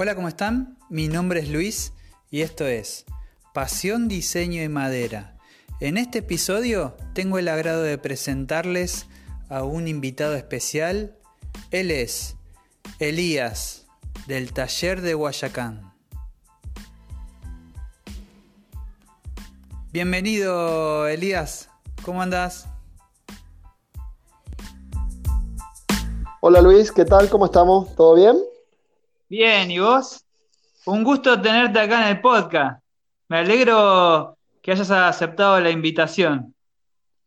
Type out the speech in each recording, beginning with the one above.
Hola, ¿cómo están? Mi nombre es Luis y esto es Pasión, Diseño y Madera. En este episodio tengo el agrado de presentarles a un invitado especial. Él es Elías, del taller de Guayacán. Bienvenido, Elías. ¿Cómo andás? Hola Luis, ¿qué tal? ¿Cómo estamos? ¿Todo bien? Bien, ¿y vos? Un gusto tenerte acá en el podcast. Me alegro que hayas aceptado la invitación.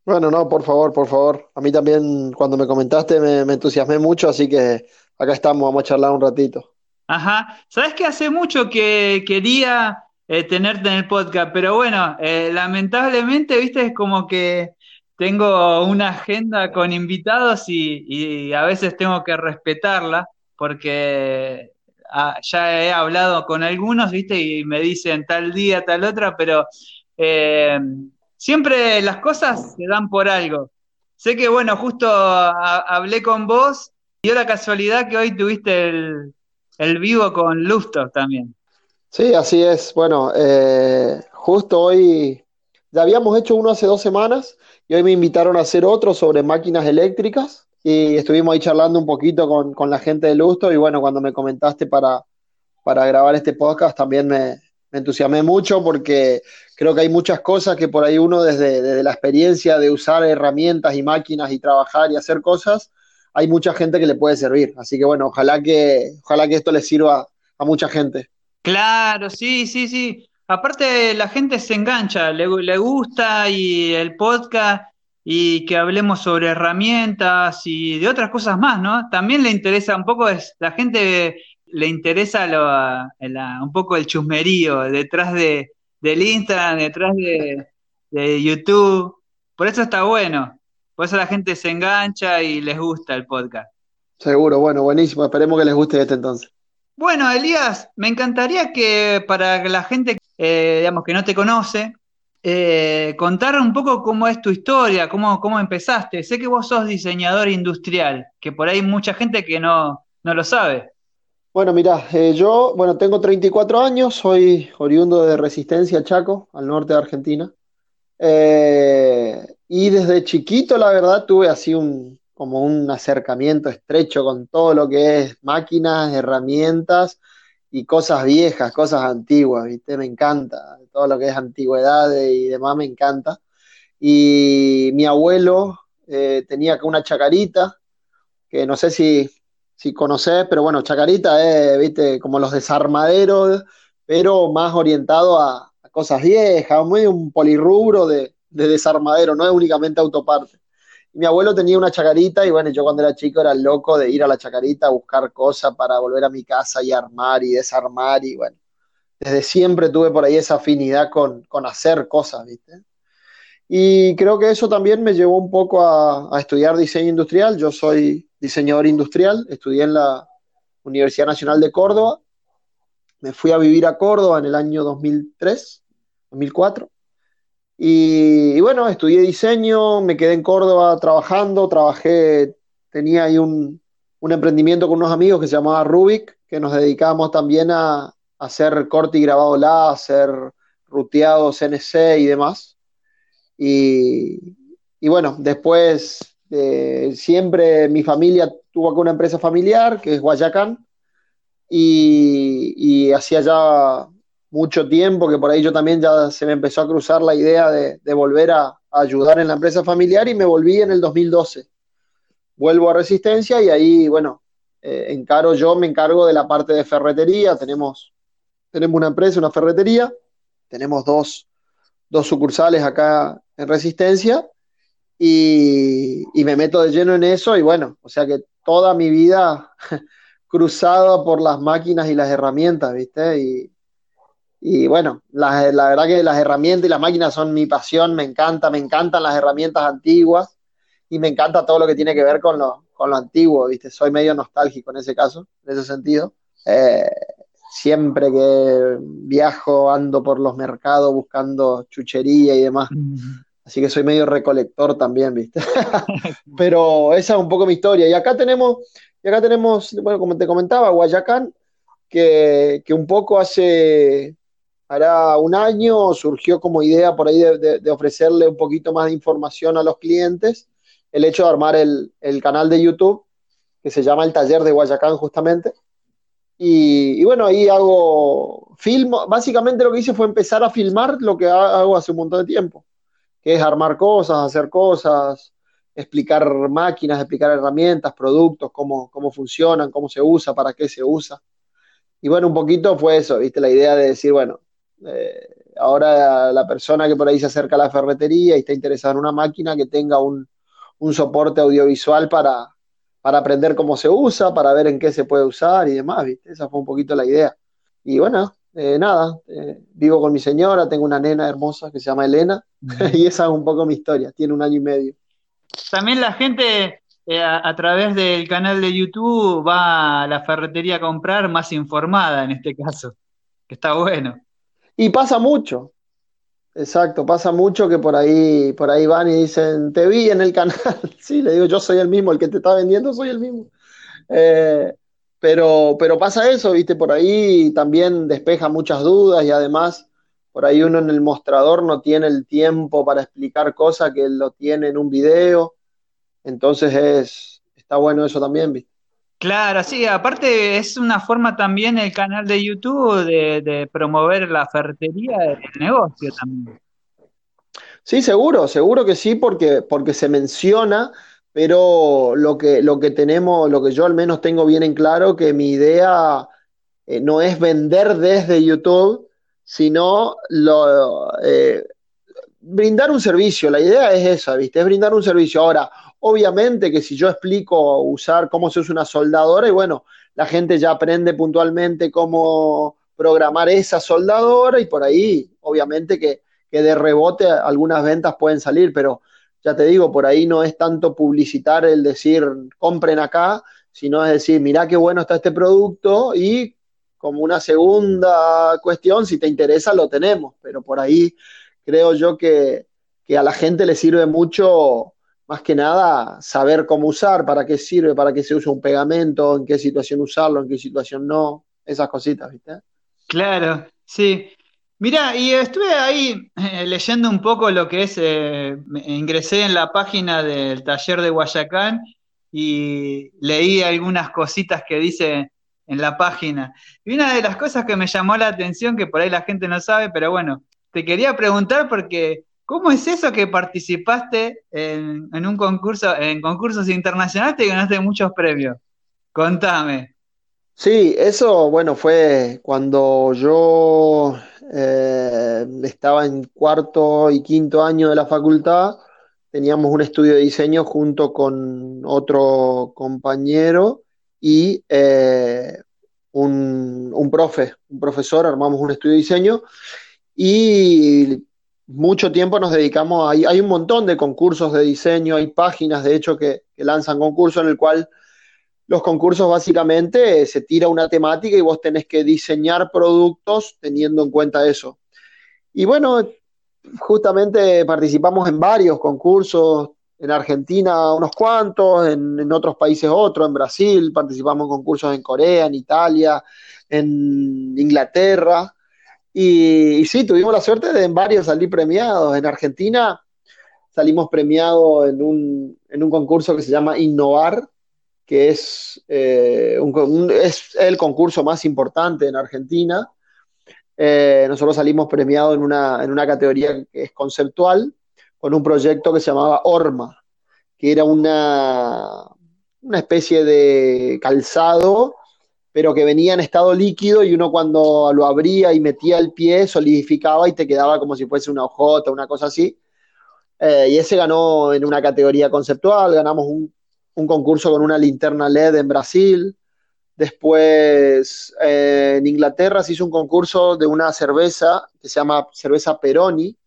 Bueno, no, por favor, por favor. A mí también cuando me comentaste me, entusiasmé mucho, así que acá estamos, vamos a charlar un ratito. Ajá, sabes que hace mucho que quería eh, tenerte en el podcast, pero bueno, eh, lamentablemente, viste, es como que tengo una agenda con invitados y, y a veces tengo que respetarla porque Ah, ya he hablado con algunos, ¿viste? Y me dicen tal día, tal otra, pero eh, siempre las cosas se dan por algo. Sé que, bueno, justo hablé con vos, y dio la casualidad que hoy tuviste el, vivo con Lustov también. Sí, así es. Bueno, eh, justo hoy, ya habíamos hecho uno hace dos semanas y hoy me invitaron a hacer otro sobre máquinas eléctricas y estuvimos ahí charlando un poquito con, la gente de Lusto y bueno, cuando me comentaste para, para grabar este podcast también me, entusiasmé mucho porque creo que hay muchas cosas que por ahí uno desde, desde, la experiencia de usar herramientas y máquinas y trabajar y hacer cosas, hay mucha gente que le puede servir. Así que bueno, ojalá que, ojalá que esto le sirva a mucha gente. Claro, sí, sí, sí. Aparte la gente se engancha, le, le gusta y el podcast y que hablemos sobre herramientas y de otras cosas más, ¿no? También le interesa un poco, es, la gente le interesa un poco el chusmerío detrás de, del Instagram, detrás de, de, YouTube. Por eso está bueno. Por eso la gente se engancha y les gusta el podcast. Seguro, bueno, buenísimo. Esperemos que les guste este entonces. Bueno, Elías, me encantaría que para la gente eh, digamos, que no te conoce, eh, contar un poco cómo es tu historia, cómo, cómo empezaste. Sé que vos sos diseñador industrial, que por ahí hay mucha gente que no, no lo sabe. Bueno, mira, eh, yo, bueno, tengo 34 años, soy oriundo de Resistencia, Chaco, al norte de Argentina. Eh, y desde chiquito, la verdad, tuve así un, como un acercamiento estrecho con todo lo que es máquinas, herramientas y cosas viejas, cosas antiguas, ¿viste? Me encanta, todo lo que es antigüedad y demás me encanta. Y mi abuelo eh, tenía una chacarita, que no sé si, si conocés, pero bueno, chacarita es, ¿viste? Como los desarmaderos, pero más orientado a, cosas viejas, muy un polirrubro de, de desarmadero, no es únicamente autoparte mi abuelo tenía una chacarita y bueno, yo cuando era chico era loco de ir a la chacarita a buscar cosas para volver a mi casa y armar y desarmar y bueno, desde siempre tuve por ahí esa afinidad con, hacer cosas, ¿viste? Y creo que eso también me llevó un poco a, estudiar diseño industrial. Yo soy diseñador industrial, estudié en la Universidad Nacional de Córdoba. Me fui a vivir a Córdoba en el año 2003, 2004. Y, bueno, estudié diseño, me quedé en Córdoba trabajando, trabajé, tenía ahí un, emprendimiento con unos amigos que se llamaba Rubik, que nos dedicábamos también a, hacer corte y grabado láser, ruteado CNC y demás. Y, bueno, después eh, siempre mi familia tuvo acá una empresa familiar, que es Guayacán, y, y hacía ya mucho tiempo, que por ahí yo también ya se me empezó a cruzar la idea de, volver a, ayudar en la empresa familiar y me volví en el 2012. Vuelvo a Resistencia y ahí, bueno, eh, encaro yo, me encargo de la parte de ferretería, tenemos, tenemos una empresa, una ferretería, tenemos dos, sucursales acá en Resistencia y, y me meto de lleno en eso y bueno, o sea que toda mi vida cruzada por las máquinas y las herramientas, ¿viste? Y, y bueno, la, la, verdad que las herramientas y las máquinas son mi pasión, me encanta, me encantan las herramientas antiguas y me encanta todo lo que tiene que ver con lo, con lo antiguo, ¿viste? Soy medio nostálgico en ese caso, en ese sentido. Eh, siempre que viajo ando por los mercados buscando chuchería y demás. Así que soy medio recolector también, ¿viste? Pero esa es un poco mi historia. Y acá tenemos, y acá tenemos, bueno, como te comentaba, Guayacán que, un poco hace, hará un año, surgió como idea por ahí de, ofrecerle un poquito más de información a los clientes, el hecho de armar el, el canal de YouTube, que se llama El Taller de Guayacán justamente, y, bueno, ahí hago, filmo, básicamente lo que hice fue empezar a filmar lo que hago hace un montón de tiempo, que es armar cosas, hacer cosas, explicar máquinas, explicar herramientas, productos, cómo, cómo funcionan, cómo se usa, para qué se usa. Y bueno, un poquito fue eso, viste, la idea de decir, bueno, eh, ahora la persona que por ahí se acerca a la ferretería y está interesada en una máquina que tenga un, un soporte audiovisual para, para aprender cómo se usa, para ver en qué se puede usar y demás, ¿viste? Esa fue un poquito la idea. Y bueno, eh, nada, eh, vivo con mi señora, tengo una nena hermosa que se llama Elena, y esa es un poco mi historia, tiene un año y medio. También la gente eh, a, través del canal de YouTube va a la ferretería a comprar más informada en este caso, que está bueno. Y pasa mucho, Exacto, pasa mucho que por ahí, por ahí van y dicen, te vi en el canal. sí, le digo, yo soy el mismo, el que te está vendiendo soy el mismo. Eh, pero, pero pasa eso, viste, por ahí también despeja muchas dudas y además por ahí uno en el mostrador no tiene el tiempo para explicar cosas que lo tiene en un video. Entonces es, está bueno eso también, viste. Claro, sí, aparte es una forma también el canal de YouTube de, promover la ferretería del negocio también. Sí, seguro, seguro que sí, porque, porque se menciona, pero lo que, lo que tenemos, lo que yo al menos tengo bien en claro, que mi idea eh, no es vender desde YouTube, sino lo, eh, brindar un servicio. La idea es esa, ¿viste? Es brindar un servicio. Ahora, Obviamente que si yo explico usar cómo se usa una soldadora, y bueno, la gente ya aprende puntualmente cómo programar esa soldadora y por ahí, obviamente que, de rebote algunas ventas pueden salir, pero ya te digo, por ahí no es tanto publicitar el decir compren acá, sino es decir, mirá qué bueno está este producto y como una segunda cuestión, si te interesa, lo tenemos, pero por ahí creo yo que, que a la gente le sirve mucho más que nada saber cómo usar, para qué sirve, para qué se usa un pegamento, en qué situación usarlo, en qué situación no, esas cositas, ¿viste? Claro, sí. Mira, y estuve ahí eh, leyendo un poco lo que es, eh, ingresé en la página del taller de Guayacán y leí algunas cositas que dice en la página. Y una de las cosas que me llamó la atención, que por ahí la gente no sabe, pero bueno, te quería preguntar porque ¿Cómo es eso que participaste en, un concurso, en concursos internacionales y ganaste muchos premios? Contame. Sí, eso, bueno, fue cuando yo eh, estaba en cuarto y quinto año de la facultad, teníamos un estudio de diseño junto con otro compañero y eh, un, profe, un profesor, armamos un estudio de diseño y mucho tiempo nos dedicamos, hay, hay un montón de concursos de diseño, hay páginas de hecho que, lanzan concursos en el cual los concursos básicamente se tira una temática y vos tenés que diseñar productos teniendo en cuenta eso. Y bueno, justamente participamos en varios concursos, en Argentina unos cuantos, en, en otros países otros, en Brasil, participamos en concursos en Corea, en Italia, en Inglaterra. Y, sí, tuvimos la suerte de en varios salir premiados. En Argentina salimos premiados en un, en un concurso que se llama Innovar, que es, eh, es el concurso más importante en Argentina. Eh, nosotros salimos premiados en una, en una categoría que es conceptual, con un proyecto que se llamaba Orma, que era una, una especie de calzado pero que venía en estado líquido y uno cuando lo abría y metía el pie solidificaba y te quedaba como si fuese una hojota, una cosa así. Eh, y ese ganó en una categoría conceptual, ganamos un, concurso con una linterna LED en Brasil. Después eh, en Inglaterra se hizo un concurso de una cerveza que se llama cerveza Peroni.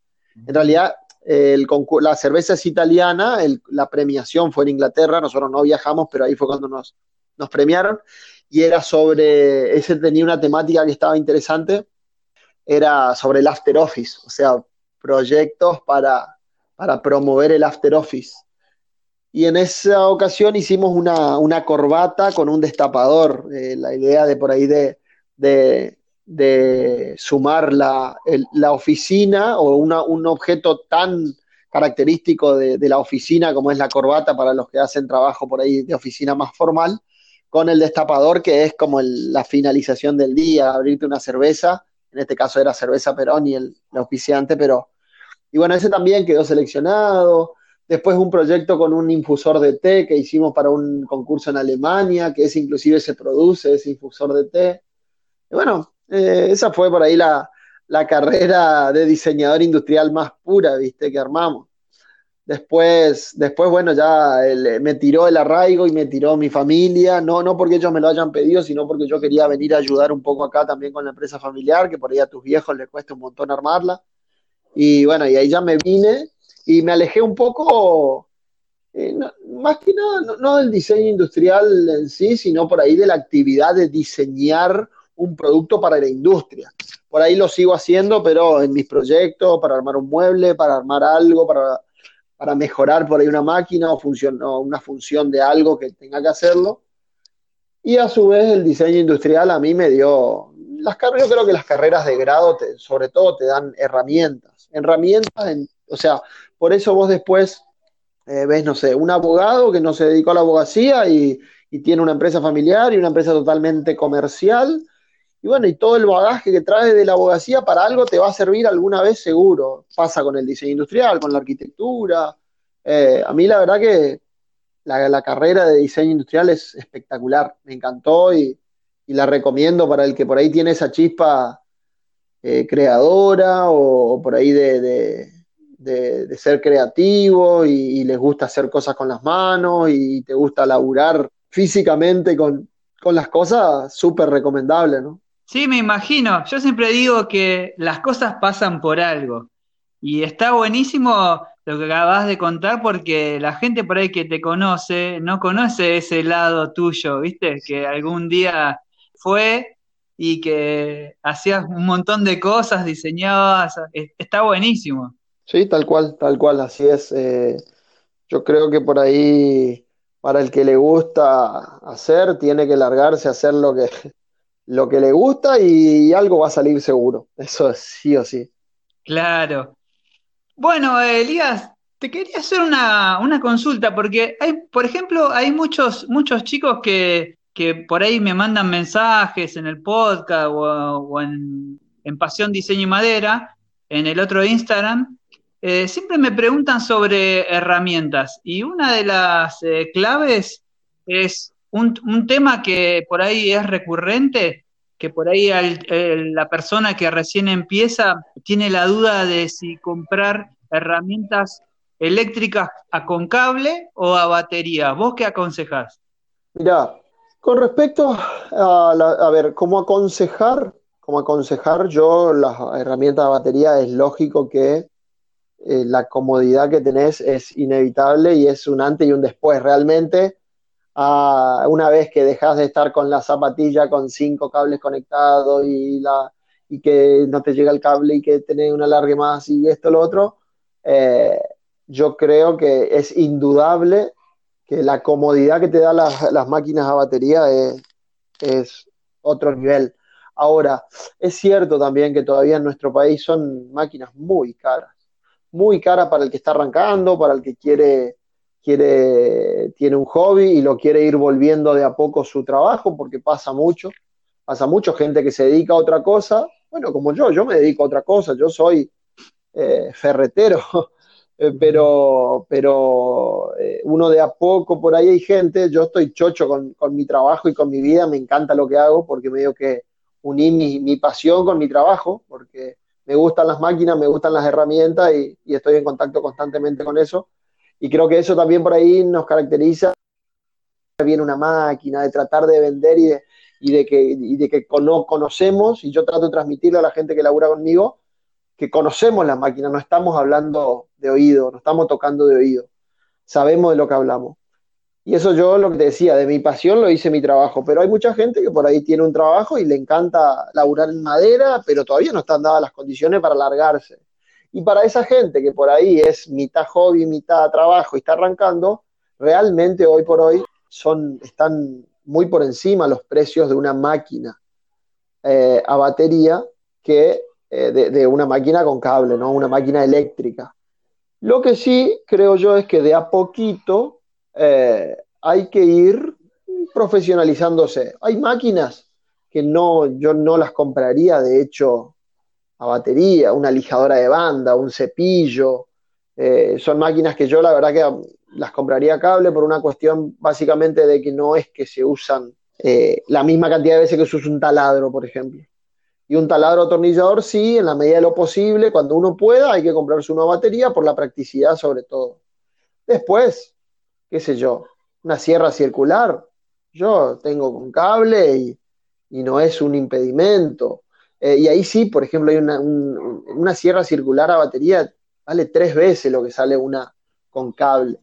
En realidad el la cerveza es italiana, la premiación fue en Inglaterra, nosotros no viajamos, pero ahí fue cuando nos, nos premiaron y era sobre, ese tenía una temática que estaba interesante, era sobre el After Office, o sea, proyectos para, para promover el After Office. Y en esa ocasión hicimos una, corbata con un destapador, eh, la idea de por ahí de, de, sumar la, la, oficina o un objeto tan característico de, la oficina como es la corbata para los que hacen trabajo por ahí de oficina más formal, con el destapador que es como la finalización del día, abrirte una cerveza, en este caso era cerveza Perón y el, el auspiciante, pero... Y bueno, ese también quedó seleccionado. Después un proyecto con un infusor de té que hicimos para un concurso en Alemania, que es inclusive se produce ese infusor de té. Y bueno, eh, esa fue por ahí la, carrera de diseñador industrial más pura, viste, que armamos. Después, después bueno, ya me tiró el arraigo y me tiró mi familia, no, no porque ellos me lo hayan pedido, sino porque yo quería venir a ayudar un poco acá también con la empresa familiar, que por ahí a tus viejos les cuesta un montón armarla. Y bueno, y ahí ya me vine y me alejé un poco, eh, más que nada, no, del diseño industrial en sí, sino por ahí de la actividad de diseñar un producto para la industria. Por ahí lo sigo haciendo, pero en mis proyectos, para armar un mueble, para armar algo, para, para mejorar por ahí una máquina o, función, o una función de algo que tenga que hacerlo. Y a su vez el diseño industrial a mí me dio, las, yo creo que las carreras de grado sobre todo te dan herramientas, herramientas, en, o sea, por eso vos después eh, ves, no sé, un abogado que no se dedicó a la abogacía y, tiene una empresa familiar y una empresa totalmente comercial. Y bueno, y todo el bagaje que trae de la abogacía para algo te va a servir alguna vez seguro. Pasa con el diseño industrial, con la arquitectura. Eh, a mí la verdad que la, carrera de diseño industrial es espectacular. Me encantó y, la recomiendo para el que por ahí tiene esa chispa eh, creadora o, por ahí de ser creativo y, les gusta hacer cosas con las manos y te gusta laburar físicamente con, las cosas, súper recomendable, ¿no? Sí, me imagino. Yo siempre digo que las cosas pasan por algo. Y está buenísimo lo que acabas de contar porque la gente por ahí que te conoce no conoce ese lado tuyo, ¿viste? Que algún día fue y que hacías un montón de cosas, diseñabas, está buenísimo. Sí, tal cual, tal cual, así es. Eh, yo creo que por ahí, para el que le gusta hacer, tiene que largarse a hacer lo que, lo que le gusta y, algo va a salir seguro. Eso es sí o sí. Claro. Bueno, Elías, te quería hacer una, consulta, porque hay, por ejemplo, hay muchos, muchos chicos que, que por ahí me mandan mensajes en el podcast o, o en, en Pasión Diseño y Madera, en el otro Instagram, eh, siempre me preguntan sobre herramientas y una de las eh, claves es un, tema que por ahí es recurrente, que por ahí la persona que recién empieza tiene la duda de si comprar herramientas eléctricas a con cable o a batería. ¿Vos qué aconsejás? Mira, con respecto a, a ver, cómo aconsejar, cómo aconsejar yo las herramientas a batería es lógico que eh, la comodidad que tenés es inevitable y es un antes y un después. Realmente, una vez que dejas de estar con la zapatilla con cinco cables conectados y, la, y que no te llega el cable y que tenés una larga más y esto, lo otro, eh, yo creo que es indudable que la comodidad que te da las, máquinas a batería es, es otro nivel. Ahora, es cierto también que todavía en nuestro país son máquinas muy caras muy cara para el que está arrancando, para el que quiere, quiere, tiene un hobby y lo quiere ir volviendo de a poco su trabajo, porque pasa mucho, pasa mucho gente que se dedica a otra cosa, bueno, como yo, yo me dedico a otra cosa, yo soy eh, ferretero, eh, pero, pero eh, uno de a poco por ahí hay gente, yo estoy chocho con, mi trabajo y con mi vida, me encanta lo que hago porque me digo que uní mi, mi pasión con mi trabajo, porque me gustan las máquinas, me gustan las herramientas y, estoy en contacto constantemente con eso. Y creo que eso también por ahí nos caracteriza bien una máquina, de tratar de vender y de, y de que, y de que conocemos, y yo trato de transmitirle a la gente que labura conmigo, que conocemos las máquinas, no estamos hablando de oído, no estamos tocando de oído, sabemos de lo que hablamos. Y eso yo lo que te decía, de mi pasión lo hice mi trabajo, pero hay mucha gente que por ahí tiene un trabajo y le encanta laburar en madera, pero todavía no están dadas las condiciones para largarse. Y para esa gente que por ahí es mitad hobby, mitad trabajo y está arrancando, realmente hoy por hoy son, están muy por encima los precios de una máquina. eh, a batería que eh, de, una máquina con cable, ¿no? Una máquina eléctrica. Lo que sí creo yo es que de a poquito eh, hay que ir profesionalizándose. Hay máquinas que no, yo no las compraría, de hecho, a batería, una lijadora de banda, un cepillo. son máquinas que yo la verdad que las compraría cable por una cuestión básicamente de que no es que se usan eh, la misma cantidad de veces que se usa un taladro, por ejemplo. Y un taladro atornillador, sí, en la medida de lo posible, cuando uno pueda, hay que comprarse una batería por la practicidad sobre todo. Después, qué sé yo, una sierra circular, yo tengo con cable y, no es un impedimento. Eh, y ahí sí, por ejemplo, hay una, una sierra circular a batería, vale tres veces lo que sale una con cable.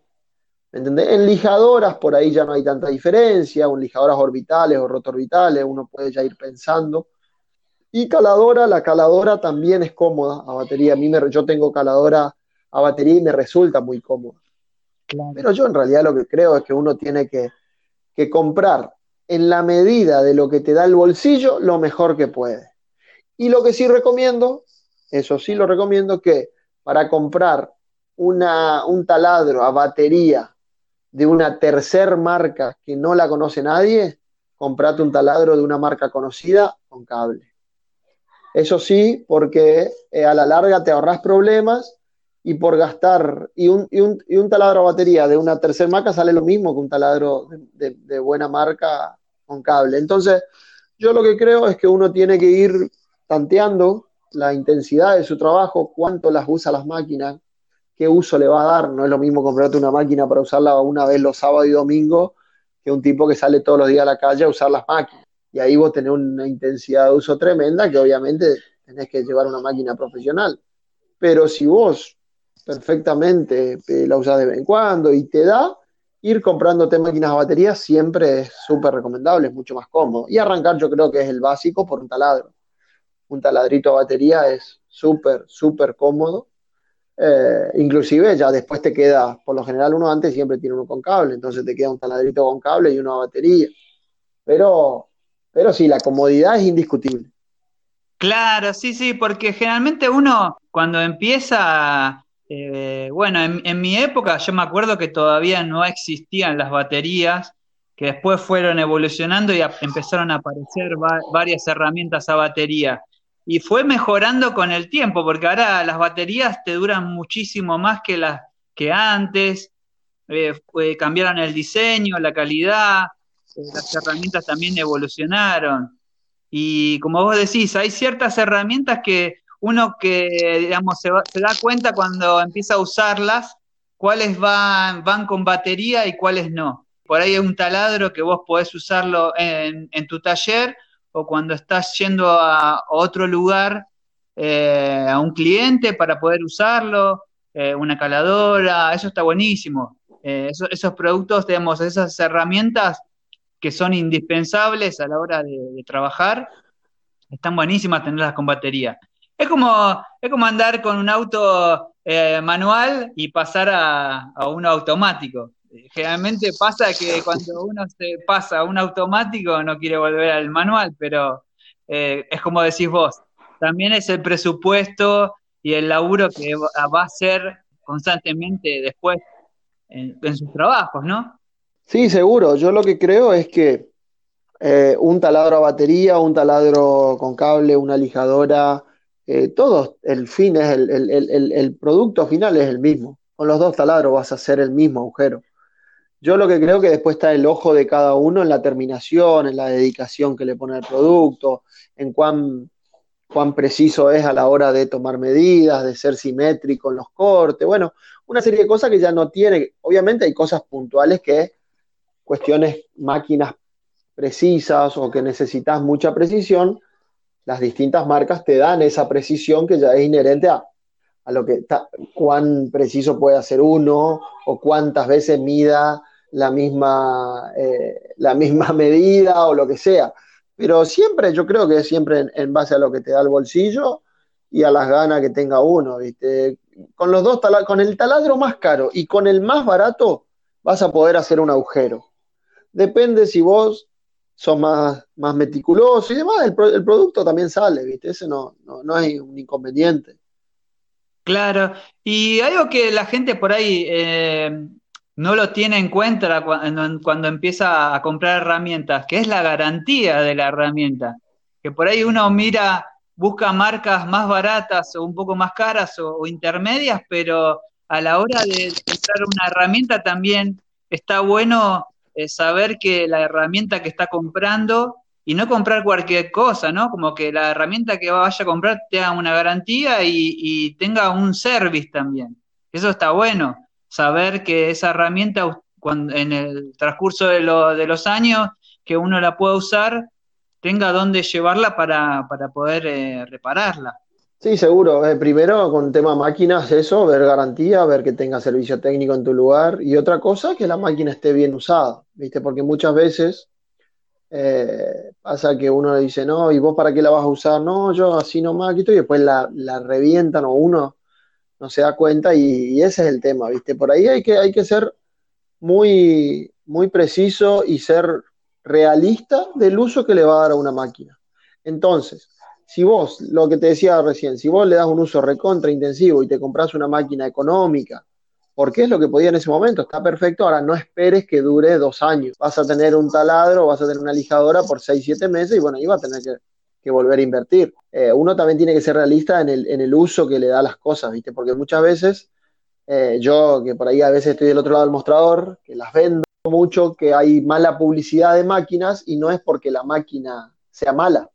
En lijadoras por ahí ya no hay tanta diferencia, en lijadoras orbitales o rotorbitales, uno puede ya ir pensando. Y caladora, la caladora también es cómoda a batería. A mí me, yo tengo caladora a batería y me resulta muy cómoda. Pero yo en realidad lo que creo es que uno tiene que, que comprar en la medida de lo que te da el bolsillo lo mejor que puede. Y lo que sí recomiendo, eso sí lo recomiendo, que para comprar una, un taladro a batería de una tercer marca que no la conoce nadie, comprate un taladro de una marca conocida con cable. Eso sí, porque eh, a la larga te ahorras problemas y por gastar, y un, y un, y un taladro a batería de una tercer marca sale lo mismo que un taladro de buena marca con cable. Entonces, yo lo que creo es que uno tiene que ir tanteando la intensidad de su trabajo, cuánto las usa las máquinas, qué uso le va a dar. No es lo mismo comprarte una máquina para usarla una vez los sábados y domingos que un tipo que sale todos los días a la calle a usar las máquinas. Y ahí vos tenés una intensidad de uso tremenda que obviamente tenés que llevar una máquina profesional. Pero si vos perfectamente la usás de vez en cuando y te da, ir comprándote máquinas a batería siempre es súper recomendable, es mucho más cómodo. Y arrancar yo creo que es el básico por un taladro. Un taladrito a batería es súper, súper cómodo eh, inclusive ya después te queda, por lo general uno antes siempre tiene uno con cable, entonces te queda un taladrito con cable y una batería. Pero, pero sí, la comodidad es indiscutible. Claro, sí, sí, porque generalmente uno cuando empieza, eh, bueno, en, mi época yo me acuerdo que todavía no existían las baterías, que después fueron evolucionando y empezaron a aparecer varias herramientas a batería y fue mejorando con el tiempo, porque ahora las baterías te duran muchísimo más que las que antes, eh, cambiaron el diseño, la calidad, eh, las herramientas también evolucionaron. Y como vos decís, hay ciertas herramientas que uno que, digamos, se, da cuenta cuando empieza a usarlas, cuáles van, van con batería y cuáles no. Por ahí hay un taladro que vos podés usarlo en, en tu taller o cuando estás yendo a otro lugar, eh, a un cliente para poder usarlo, eh, una caladora, eso está buenísimo. Eh, esos productos, digamos, esas herramientas que son indispensables a la hora de, trabajar, están buenísimas tenerlas con batería. Es como, es como andar con un auto manual y pasar a, a uno automático generalmente pasa que cuando uno se pasa a un automático no quiere volver al manual, pero eh, es como decís vos, también es el presupuesto y el laburo que va a hacer constantemente después en, sus trabajos, ¿no? Sí, seguro. Yo lo que creo es que eh, un taladro a batería, un taladro con cable, una lijadora, eh, todo, el fin es el, el producto final es el mismo. Con los dos taladros vas a hacer el mismo agujero. Yo lo que creo que después está el ojo de cada uno en la terminación, en la dedicación que le pone al producto, en cuán, cuán preciso es a la hora de tomar medidas, de ser simétrico en los cortes, bueno, una serie de cosas que ya no tiene, obviamente hay cosas puntuales que cuestiones, máquinas precisas o que necesitas mucha precisión, las distintas marcas te dan esa precisión que ya es inherente a, a lo que cuán preciso puede hacer uno o cuántas veces mida la misma, eh, la misma medida o lo que sea. Pero siempre, yo creo que es siempre en, base a lo que te da el bolsillo y a las ganas que tenga uno, ¿viste? Con los dos con el taladro más caro y con el más barato vas a poder hacer un agujero. Depende si vos son más, más meticulosos y demás, el, el producto también sale, ¿viste? Ese no, no, no es un inconveniente. Claro, y algo que la gente por ahí eh, no lo tiene en cuenta cuando, empieza a comprar herramientas, que es la garantía de la herramienta. Que por ahí uno mira, busca marcas más baratas o un poco más caras o, intermedias, pero a la hora de comprar una herramienta también está bueno eh, saber que la herramienta que está comprando y no comprar cualquier cosa, ¿no? Como que la herramienta que vaya a comprar tenga una garantía y, tenga un service también. Eso está bueno, saber que esa herramienta en el transcurso de, los años que uno la pueda usar, tenga dónde llevarla para, poder eh, repararla. Sí, seguro. Eh, primero, con tema máquinas, eso, ver garantía, ver que tenga servicio técnico en tu lugar. Y otra cosa, que la máquina esté bien usada, ¿viste? Porque muchas veces eh, pasa que uno le dice, no, ¿y vos para qué la vas a usar? No, yo así nomás quito y después la, revientan o uno no se da cuenta y, ese es el tema, ¿viste? Por ahí hay que, hay que ser muy, muy preciso y ser realista del uso que le va a dar a una máquina. Entonces, si vos, lo que te decía recién, si vos le das un uso recontra intensivo y te compras una máquina económica, porque es lo que podía en ese momento, está perfecto, ahora no esperes que dure dos años, vas a tener un taladro, vas a tener una lijadora por seis, siete meses y bueno, ahí va a tener que, volver a invertir. Eh, uno también tiene que ser realista en el, en el, uso que le da las cosas, ¿viste? Porque muchas veces, eh, yo que por ahí a veces estoy del otro lado del mostrador, que las vendo mucho, que hay mala publicidad de máquinas y no es porque la máquina sea mala,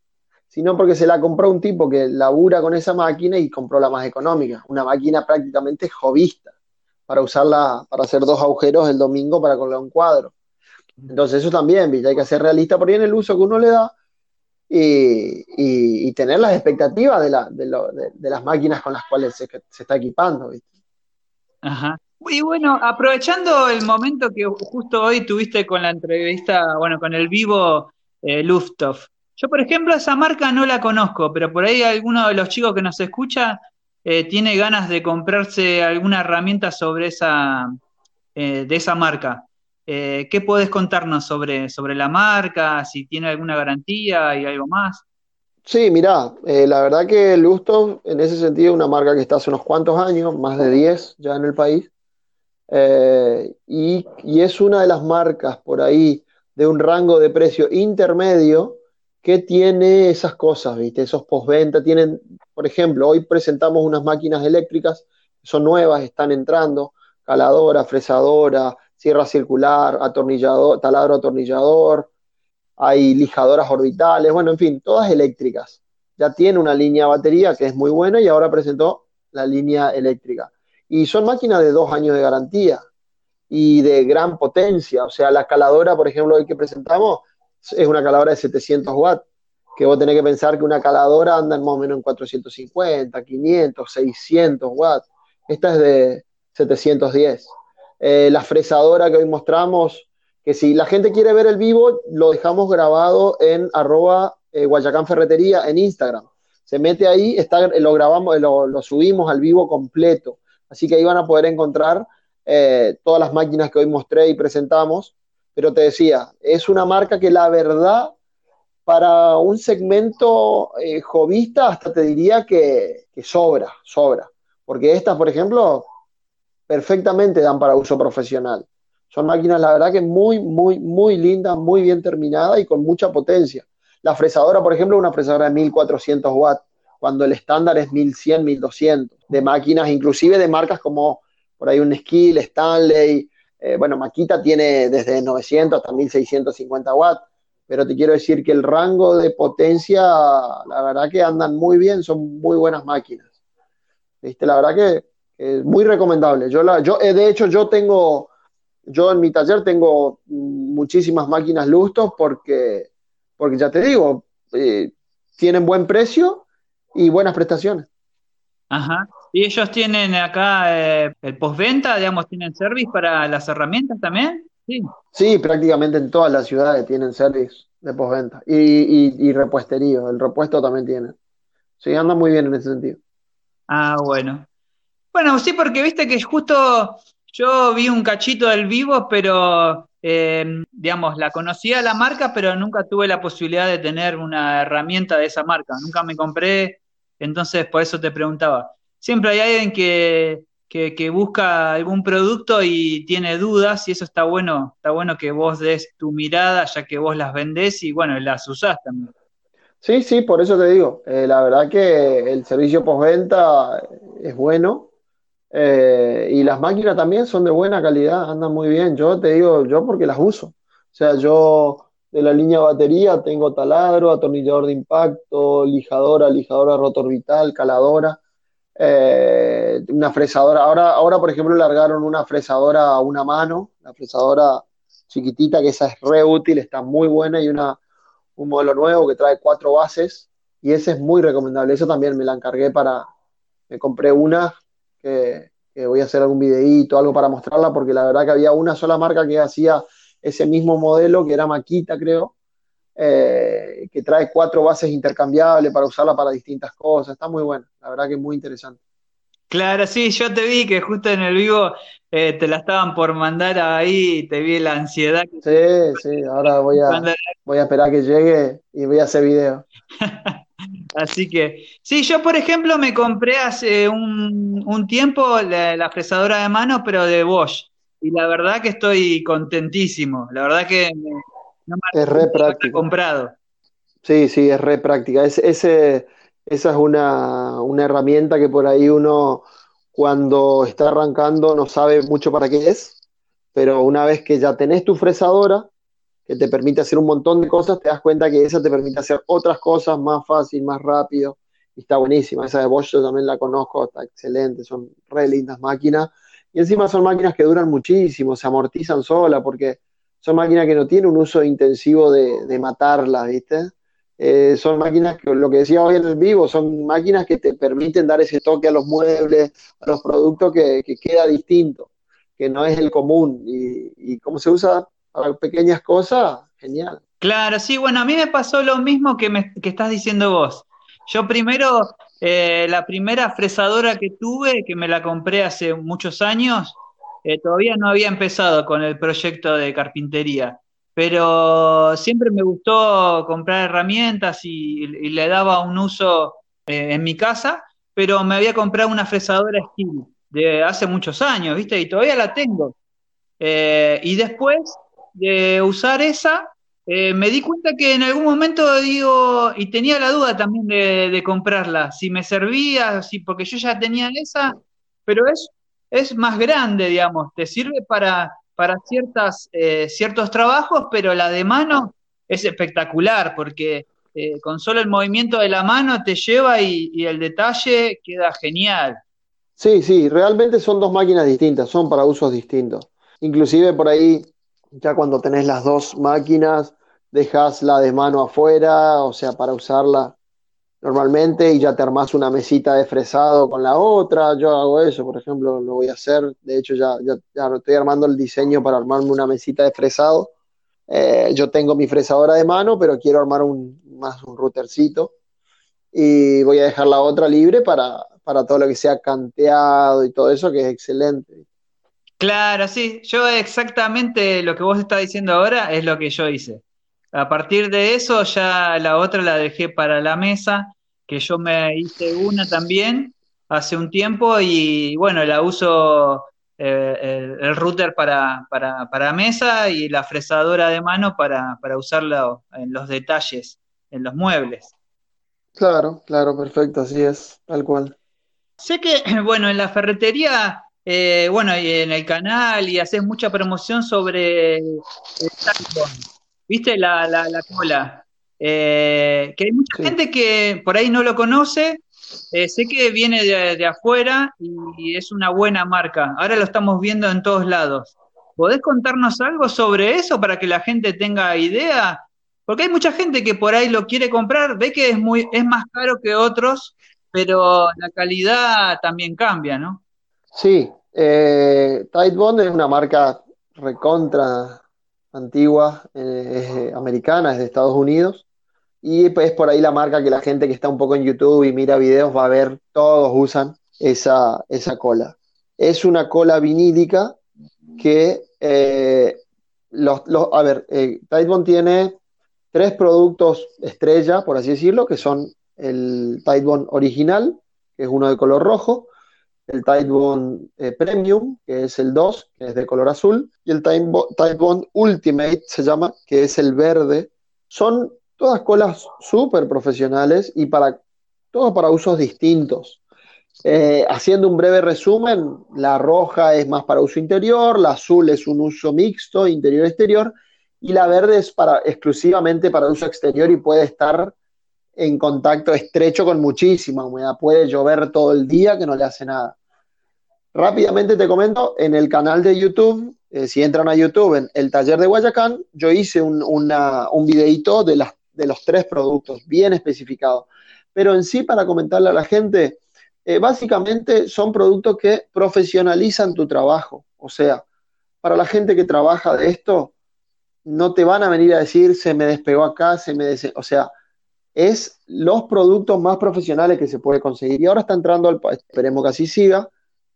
sino porque se la compró un tipo que labura con esa máquina y compró la más económica, una máquina prácticamente jovista para usarla, para hacer dos agujeros el domingo para colgar un cuadro. Entonces eso también, ¿viste? hay que ser realista por ahí en el uso que uno le da y, tener las expectativas de, la, de, las máquinas con las cuales se, está equipando. ¿viste? Ajá. Y bueno, aprovechando el momento que justo hoy tuviste con la entrevista, bueno, con el vivo eh. Yo, por ejemplo, esa marca no la conozco, pero por ahí alguno de los chicos que nos escucha eh, tiene ganas de comprarse alguna herramienta sobre esa, eh, de esa marca. Eh, ¿Qué puedes contarnos sobre, sobre la marca? Si tiene alguna garantía y algo más. Sí, mirá, la verdad que Lusto en ese sentido es una marca que está hace unos cuantos años, más de 10 ya en el país, y, y, es una de las marcas por ahí de un rango de precio intermedio que tiene esas cosas, ¿viste? Esos postventa, tienen, por ejemplo, hoy presentamos unas máquinas eléctricas, son nuevas, están entrando, caladora, fresadora, sierra circular, atornillador, taladro atornillador, hay lijadoras orbitales, bueno, en fin, todas eléctricas. Ya tiene una línea batería que es muy buena y ahora presentó la línea eléctrica. Y son máquinas de dos años de garantía y de gran potencia. O sea, la caladora, por ejemplo, hoy que presentamos, es una caladora de 700 watts, que vos tenés que pensar que una caladora anda más o menos en 450, 500, 600 watts. Esta es de 710. Eh, la fresadora que hoy mostramos, que si la gente quiere ver el vivo, lo dejamos grabado en arroba eh, Guayacán Ferretería en Instagram. Se mete ahí, está, lo grabamos, lo, subimos al vivo completo. Así que ahí van a poder encontrar eh, todas las máquinas que hoy mostré y presentamos pero te decía, es una marca que la verdad, para un segmento eh, jovista, hasta te diría que, sobra, sobra. Porque estas, por ejemplo, perfectamente dan para uso profesional. Son máquinas, la verdad, que muy, muy, muy lindas, muy bien terminadas y con mucha potencia. La fresadora, por ejemplo, es una fresadora de 1400 watts, cuando el estándar es 1100, 1200. De máquinas, inclusive de marcas como por ahí un Skill, Stanley, eh, bueno, Maquita tiene desde 900 hasta 1650 watts, pero te quiero decir que el rango de potencia, la verdad que andan muy bien, son muy buenas máquinas. ¿Viste? La verdad que es muy recomendable. Yo, la, yo, eh, de hecho, yo tengo, yo en mi taller tengo muchísimas máquinas Lustos porque, porque ya te digo, eh, tienen buen precio y buenas prestaciones. Ajá. ¿Y ellos tienen acá eh, el postventa, digamos, tienen service para las herramientas también? Sí. Sí, prácticamente en todas las ciudades tienen service de postventa y, y, repuestería, el repuesto también tiene. Sí, anda muy bien en ese sentido. Ah, bueno. Bueno, sí, porque viste que justo yo vi un cachito del vivo, pero eh, digamos, la conocía la marca, pero nunca tuve la posibilidad de tener una herramienta de esa marca. Nunca me compré, entonces por eso te preguntaba. Siempre hay alguien que, que, busca algún producto y tiene dudas y eso está bueno, está bueno que vos des tu mirada ya que vos las vendés y bueno, las usás también. Sí, sí, por eso te digo, eh, la verdad que el servicio postventa es bueno eh, y las máquinas también son de buena calidad, andan muy bien. Yo te digo, yo porque las uso. O sea, yo de la línea batería tengo taladro, atornillador de impacto, lijadora, lijadora rotorbital, caladora. Eh, una fresadora. Ahora, ahora, por ejemplo, largaron una fresadora a una mano, una fresadora chiquitita, que esa es re útil, está muy buena, y una, un modelo nuevo que trae cuatro bases, y ese es muy recomendable. Eso también me la encargué para, me compré una que, que voy a hacer algún videíto, algo para mostrarla, porque la verdad que había una sola marca que hacía ese mismo modelo, que era Maquita, creo, eh, que trae cuatro bases intercambiables para usarla para distintas cosas. Está muy bueno, la verdad que es muy interesante. Claro, sí, yo te vi que justo en el vivo eh, te la estaban por mandar ahí, te vi la ansiedad. Sí, sí, ahora voy a, voy a esperar que llegue y voy a hacer video. Así que, sí, yo por ejemplo me compré hace un, tiempo la, fresadora de mano, pero de Bosch. Y la verdad que estoy contentísimo. La verdad que es re práctica. comprado. Sí, sí, es re práctica. Es, ese, esa es una, una, herramienta que por ahí uno cuando está arrancando no sabe mucho para qué es, pero una vez que ya tenés tu fresadora, que te permite hacer un montón de cosas, te das cuenta que esa te permite hacer otras cosas más fácil, más rápido, y está buenísima. Esa de Bosch yo también la conozco, está excelente, son re lindas máquinas, y encima son máquinas que duran muchísimo, se amortizan sola, porque son máquinas que no tienen un uso intensivo de, matarlas, ¿viste? Eh, son máquinas que, lo que decía hoy en el vivo, son máquinas que te permiten dar ese toque a los muebles, a los productos que, queda distinto, que no es el común. Y, y como se usa pequeñas cosas, genial. Claro, sí, bueno, a mí me pasó lo mismo que, me, que estás diciendo vos. Yo primero, eh, la primera fresadora que tuve, que me la compré hace muchos años, eh, todavía no había empezado con el proyecto de carpintería, pero siempre me gustó comprar herramientas y, le daba un uso eh, en mi casa, pero me había comprado una fresadora Steel de hace muchos años, ¿viste? Y todavía la tengo. Y después de usar esa, me di cuenta que en algún momento digo, y tenía la duda también de, comprarla, si me servía, si, porque yo ya tenía esa, pero es es más grande, digamos, te sirve para, para ciertas, eh, ciertos trabajos, pero la de mano es espectacular porque eh, con solo el movimiento de la mano te lleva y, el detalle queda genial. Sí, sí, realmente son dos máquinas distintas, son para usos distintos. Inclusive por ahí, ya cuando tenés las dos máquinas, dejas la de mano afuera, o sea, para usarla normalmente y ya te armás una mesita de fresado con la otra. Yo hago eso, por ejemplo, lo voy a hacer. De hecho, ya, ya, ya estoy armando el diseño para armarme una mesita de fresado. Eh, yo tengo mi fresadora de mano, pero quiero armar un, más un routercito y voy a dejar la otra libre para, para todo lo que sea canteado y todo eso, que es excelente. Claro, sí, yo exactamente lo que vos estás diciendo ahora es lo que yo hice. A partir de eso ya la otra la dejé para la mesa, que yo me hice una también hace un tiempo y bueno, la uso eh, el, router para, para, mesa y la fresadora de mano para, para usarla en los detalles, en los muebles. Claro, claro, perfecto, así es, tal cual. Sé que, bueno, en la ferretería, eh, bueno, y en el canal y haces mucha promoción sobre el ¿Viste la, la, cola? Eh, que hay mucha gente que por ahí no lo conoce. Eh, sé que viene de, afuera y es una buena marca. Ahora lo estamos viendo en todos lados. ¿Podés contarnos algo sobre eso para que la gente tenga idea? Porque hay mucha gente que por ahí lo quiere comprar, ve que es muy es más caro que otros, pero la calidad también cambia, ¿no? Sí, eh, Bond es una marca recontra antigua, eh, americana, es de Estados Unidos. Y es por ahí la marca que la gente que está un poco en YouTube y mira videos va a ver, todos usan esa, esa cola. Es una cola vinílica que eh, los, a ver, eh, Tide tiene tres productos estrella, por así decirlo, que son el Tide original, que es uno de color rojo, el Tide eh, Premium, que es el 2, que es de color azul, y el Tide, Ultimate se llama, que es el verde. Son todas colas súper profesionales y para todos para usos distintos. Eh, haciendo un breve resumen, la roja es más para uso interior, la azul es un uso mixto, interior-exterior, y la verde es para, exclusivamente para uso exterior y puede estar en contacto estrecho con muchísima humedad. Puede llover todo el día que no le hace nada. Rápidamente te comento, en el canal de YouTube, eh, si entran a YouTube en el taller de Guayacán, yo hice un, un videito de, las, de los tres productos, bien especificado. Pero en sí, para comentarle a la gente, eh, básicamente son productos que profesionalizan tu trabajo. O sea, para la gente que trabaja de esto, no te van a venir a decir se me despegó acá, se me O sea, es los productos más profesionales que se puede conseguir. Y ahora está entrando al esperemos que así siga.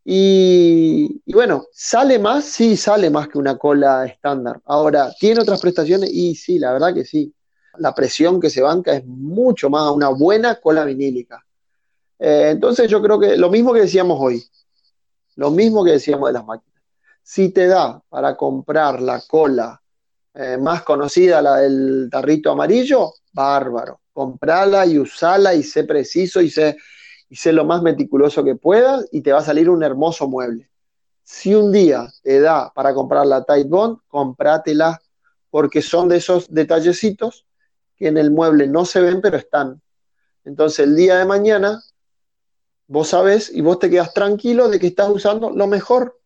Y, bueno, ¿sale más? Sí, sale más que una cola estándar. Ahora, ¿tiene otras prestaciones? Y sí, la verdad que sí. La presión que se banca es mucho más a una buena cola vinílica. Eh, entonces yo creo que lo mismo que decíamos hoy, lo mismo que decíamos de las máquinas. Si te da para comprar la cola eh, más conocida, la del tarrito amarillo, bárbaro comprala y usala y sé preciso y sé, y sé lo más meticuloso que puedas y te va a salir un hermoso mueble. Si un día te da para comprar la Tight Bond, comprátela porque son de esos detallecitos que en el mueble no se ven pero están. Entonces el día de mañana vos sabes y vos te quedas tranquilo de que estás usando lo mejor.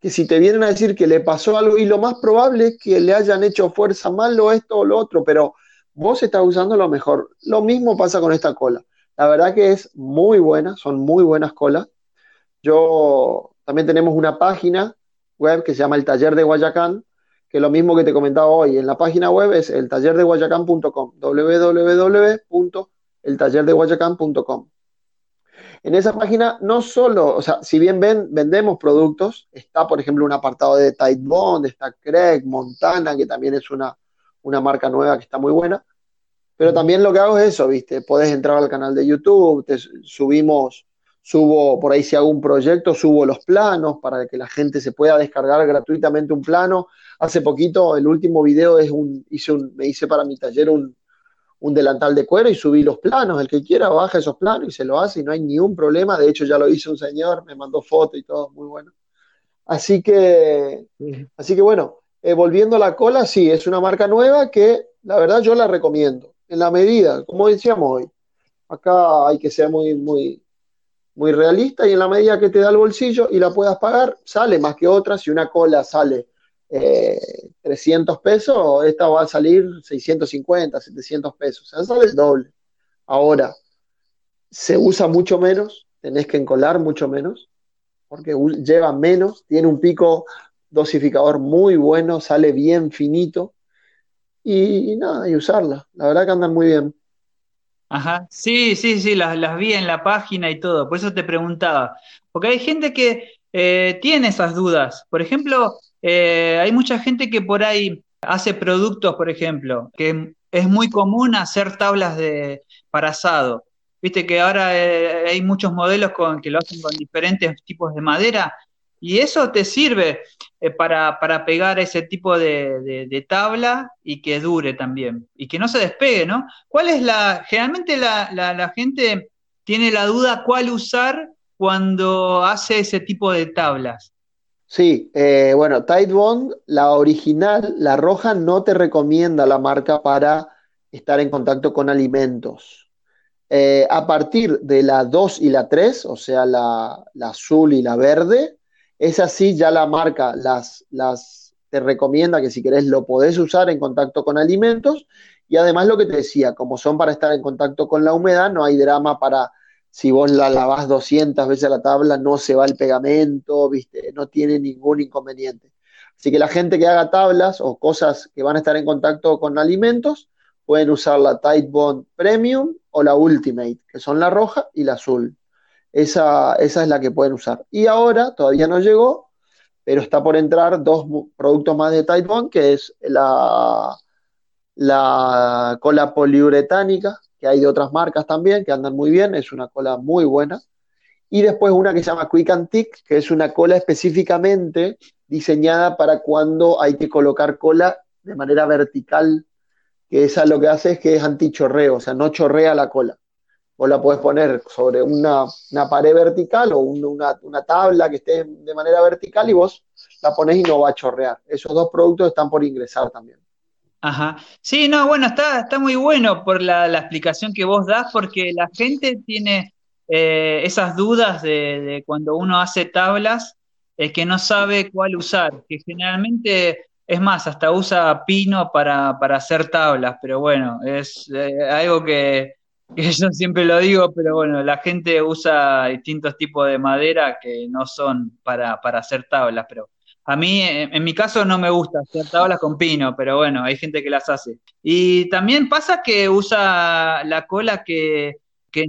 Que si te vienen a decir que le pasó algo y lo más probable es que le hayan hecho fuerza mal o esto o lo otro, pero vos estás usando lo mejor. Lo mismo pasa con esta cola. La verdad que es muy buena, son muy buenas colas. Yo también tenemos una página web que se llama el Taller de Guayacán, que lo mismo que te comentaba hoy. En la página web es el tallerdeguayacán.com, www.eltallerdeguayacán.com. En esa página no solo, o sea, si bien ven, vendemos productos, está por ejemplo un apartado de Tide Bond, está Craig, Montana, que también es una, una marca nueva que está muy buena. Pero también lo que hago es eso, ¿viste? Puedes entrar al canal de YouTube, te subimos, subo por ahí si hago un proyecto, subo los planos para que la gente se pueda descargar gratuitamente un plano. Hace poquito, el último video es un, hice un, me hice para mi taller un, un delantal de cuero y subí los planos. El que quiera baja esos planos y se lo hace y no hay ningún problema. De hecho, ya lo hizo un señor, me mandó foto y todo, muy bueno. Así que, así que bueno, eh, volviendo a la cola, sí, es una marca nueva que la verdad yo la recomiendo. En la medida, como decíamos hoy, acá hay que ser muy, muy, muy realista y en la medida que te da el bolsillo y la puedas pagar, sale más que otra. Si una cola sale 300 eh, pesos, esta va a salir 650, 700 pesos. O sea, sale el doble. Ahora, se usa mucho menos, tenés que encolar mucho menos, porque lleva menos, tiene un pico dosificador muy bueno, sale bien finito. Y, nada, y usarla. La verdad que andan muy bien. Ajá, sí, sí, sí, las, las, vi en la página y todo, por eso te preguntaba. Porque hay gente que eh, tiene esas dudas. Por ejemplo, eh, hay mucha gente que por ahí hace productos, por ejemplo, que es muy común hacer tablas de, para asado. Viste que ahora eh, hay muchos modelos con, que lo hacen con diferentes tipos de madera y eso te sirve eh, para, pegar ese tipo de, tabla y que dure también, y que no se despegue, ¿no? ¿Cuál es la, generalmente la, gente tiene la duda cuál usar cuando hace ese tipo de tablas? Sí, eh, bueno, Tide Bond, la original, la roja, no te recomienda la marca para estar en contacto con alimentos. Eh, a partir de la 2 y la 3, o sea, la, la azul y la verde, es así, ya la marca las, las te recomienda que si querés lo podés usar en contacto con alimentos y además lo que te decía, como son para estar en contacto con la humedad, no hay drama para si vos la lavás 200 veces la tabla, no se va el pegamento, ¿viste? no tiene ningún inconveniente. Así que la gente que haga tablas o cosas que van a estar en contacto con alimentos, pueden usar la Tight Bond Premium o la Ultimate, que son la roja y la azul. Esa, esa es la que pueden usar. Y ahora, todavía no llegó, pero está por entrar dos productos más de Titebond, que es la, la cola poliuretánica, que hay de otras marcas también, que andan muy bien, es una cola muy buena. Y después una que se llama Quick Antique, que es una cola específicamente diseñada para cuando hay que colocar cola de manera vertical, que esa lo que hace es que es antichorreo, o sea, no chorrea la cola. Vos la podés poner sobre una, pared vertical o una, tabla que esté de manera vertical y vos la pones y no va a chorrear. Esos dos productos están por ingresar también. Ajá. Sí, no, bueno, está, está muy bueno por la, explicación que vos das, porque la gente tiene eh, esas dudas de, cuando uno hace tablas, es que no sabe cuál usar, que generalmente, es más, hasta usa pino para, hacer tablas, pero bueno, es eh, algo que que yo siempre lo digo, pero bueno, la gente usa distintos tipos de madera que no son para, hacer tablas, pero a mí, en, mi caso, no me gusta hacer tablas con pino, pero bueno, hay gente que las hace. Y también pasa que usa la cola que,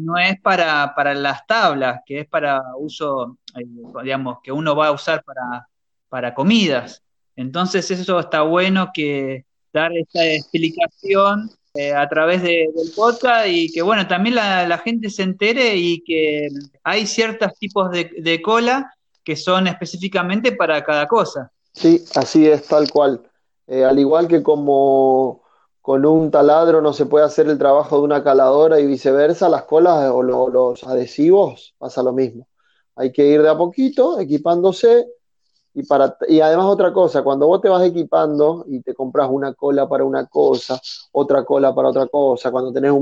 no es para, para las tablas, que es para uso, eh, digamos, que uno va a usar para, para comidas. Entonces eso está bueno que dar esta explicación eh, a través del podcast y que bueno, también la, gente se entere y que hay ciertos tipos de, cola que son específicamente para cada cosa. Sí, así es, tal cual. Eh, al igual que como con un taladro no se puede hacer el trabajo de una caladora y viceversa, las colas o los adhesivos pasa lo mismo. Hay que ir de a poquito, equipándose y, para, y además otra cosa, cuando vos te vas equipando y te compras una cola para una cosa, otra cola para otra cosa, cuando tenés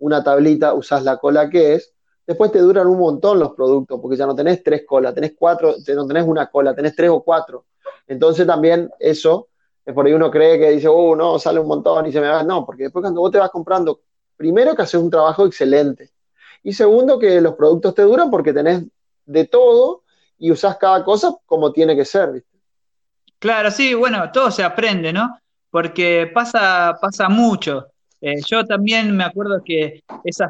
una tablita, usás la cola que es, después te duran un montón los productos, porque ya no tenés tres colas, tenés cuatro, no tenés una cola, tenés tres o cuatro. Entonces también eso, es por ahí uno cree que dice, oh, no, sale un montón y se me va. No, porque después cuando vos te vas comprando, primero que haces un trabajo excelente. Y segundo que los productos te duran porque tenés de todo y usás cada cosa como tiene que ser. ¿viste? Claro, sí, bueno, todo se aprende, ¿no? Porque pasa, pasa mucho. Eh, yo también me acuerdo que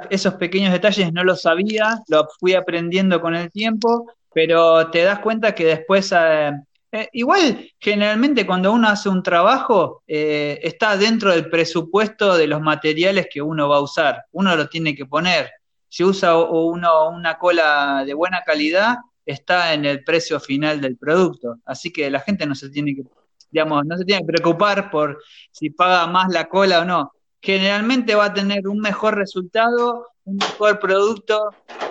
esos pequeños detalles no los sabía, lo fui aprendiendo con el tiempo, pero te das cuenta que después, eh, eh, igual generalmente cuando uno hace un trabajo, está dentro del presupuesto de los materiales que uno va a usar, uno lo tiene que poner. Si usa uno una cola de buena calidad, está en el precio final del producto. Así que la gente no se tiene que, digamos, no se tiene que preocupar por si paga más la cola o no. Generalmente va a tener un mejor resultado, un mejor producto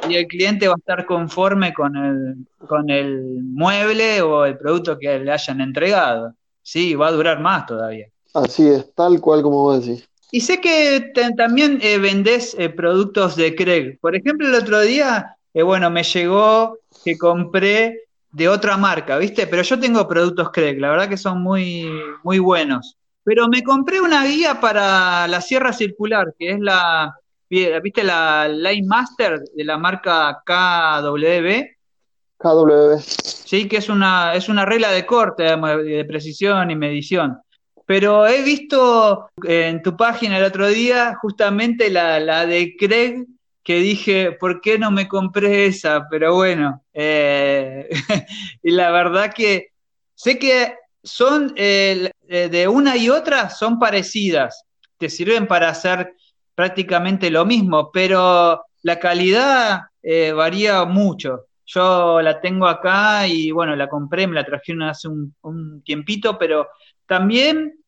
y el cliente va a estar conforme con el, con el mueble o el producto que le hayan entregado. Sí, va a durar más todavía. Así es, tal cual como vos decís. Y sé que también eh, vendés eh, productos de Craig. Por ejemplo, el otro día, eh, bueno, me llegó que compré de otra marca, ¿viste? Pero yo tengo productos Craig, la verdad que son muy, muy buenos. Pero me compré una guía para la sierra circular, que es la, ¿viste? La Line Master de la marca KW. KW. Sí, que es una, es una regla de corte, de precisión y medición. Pero he visto en tu página el otro día justamente la, la de Craig que dije, ¿por qué no me compré esa? Pero bueno, eh, y la verdad que sé que son eh, de una y otra son parecidas, te sirven para hacer prácticamente lo mismo, pero la calidad eh, varía mucho. Yo la tengo acá y bueno, la compré, me la trajeron hace un tiempito, pero también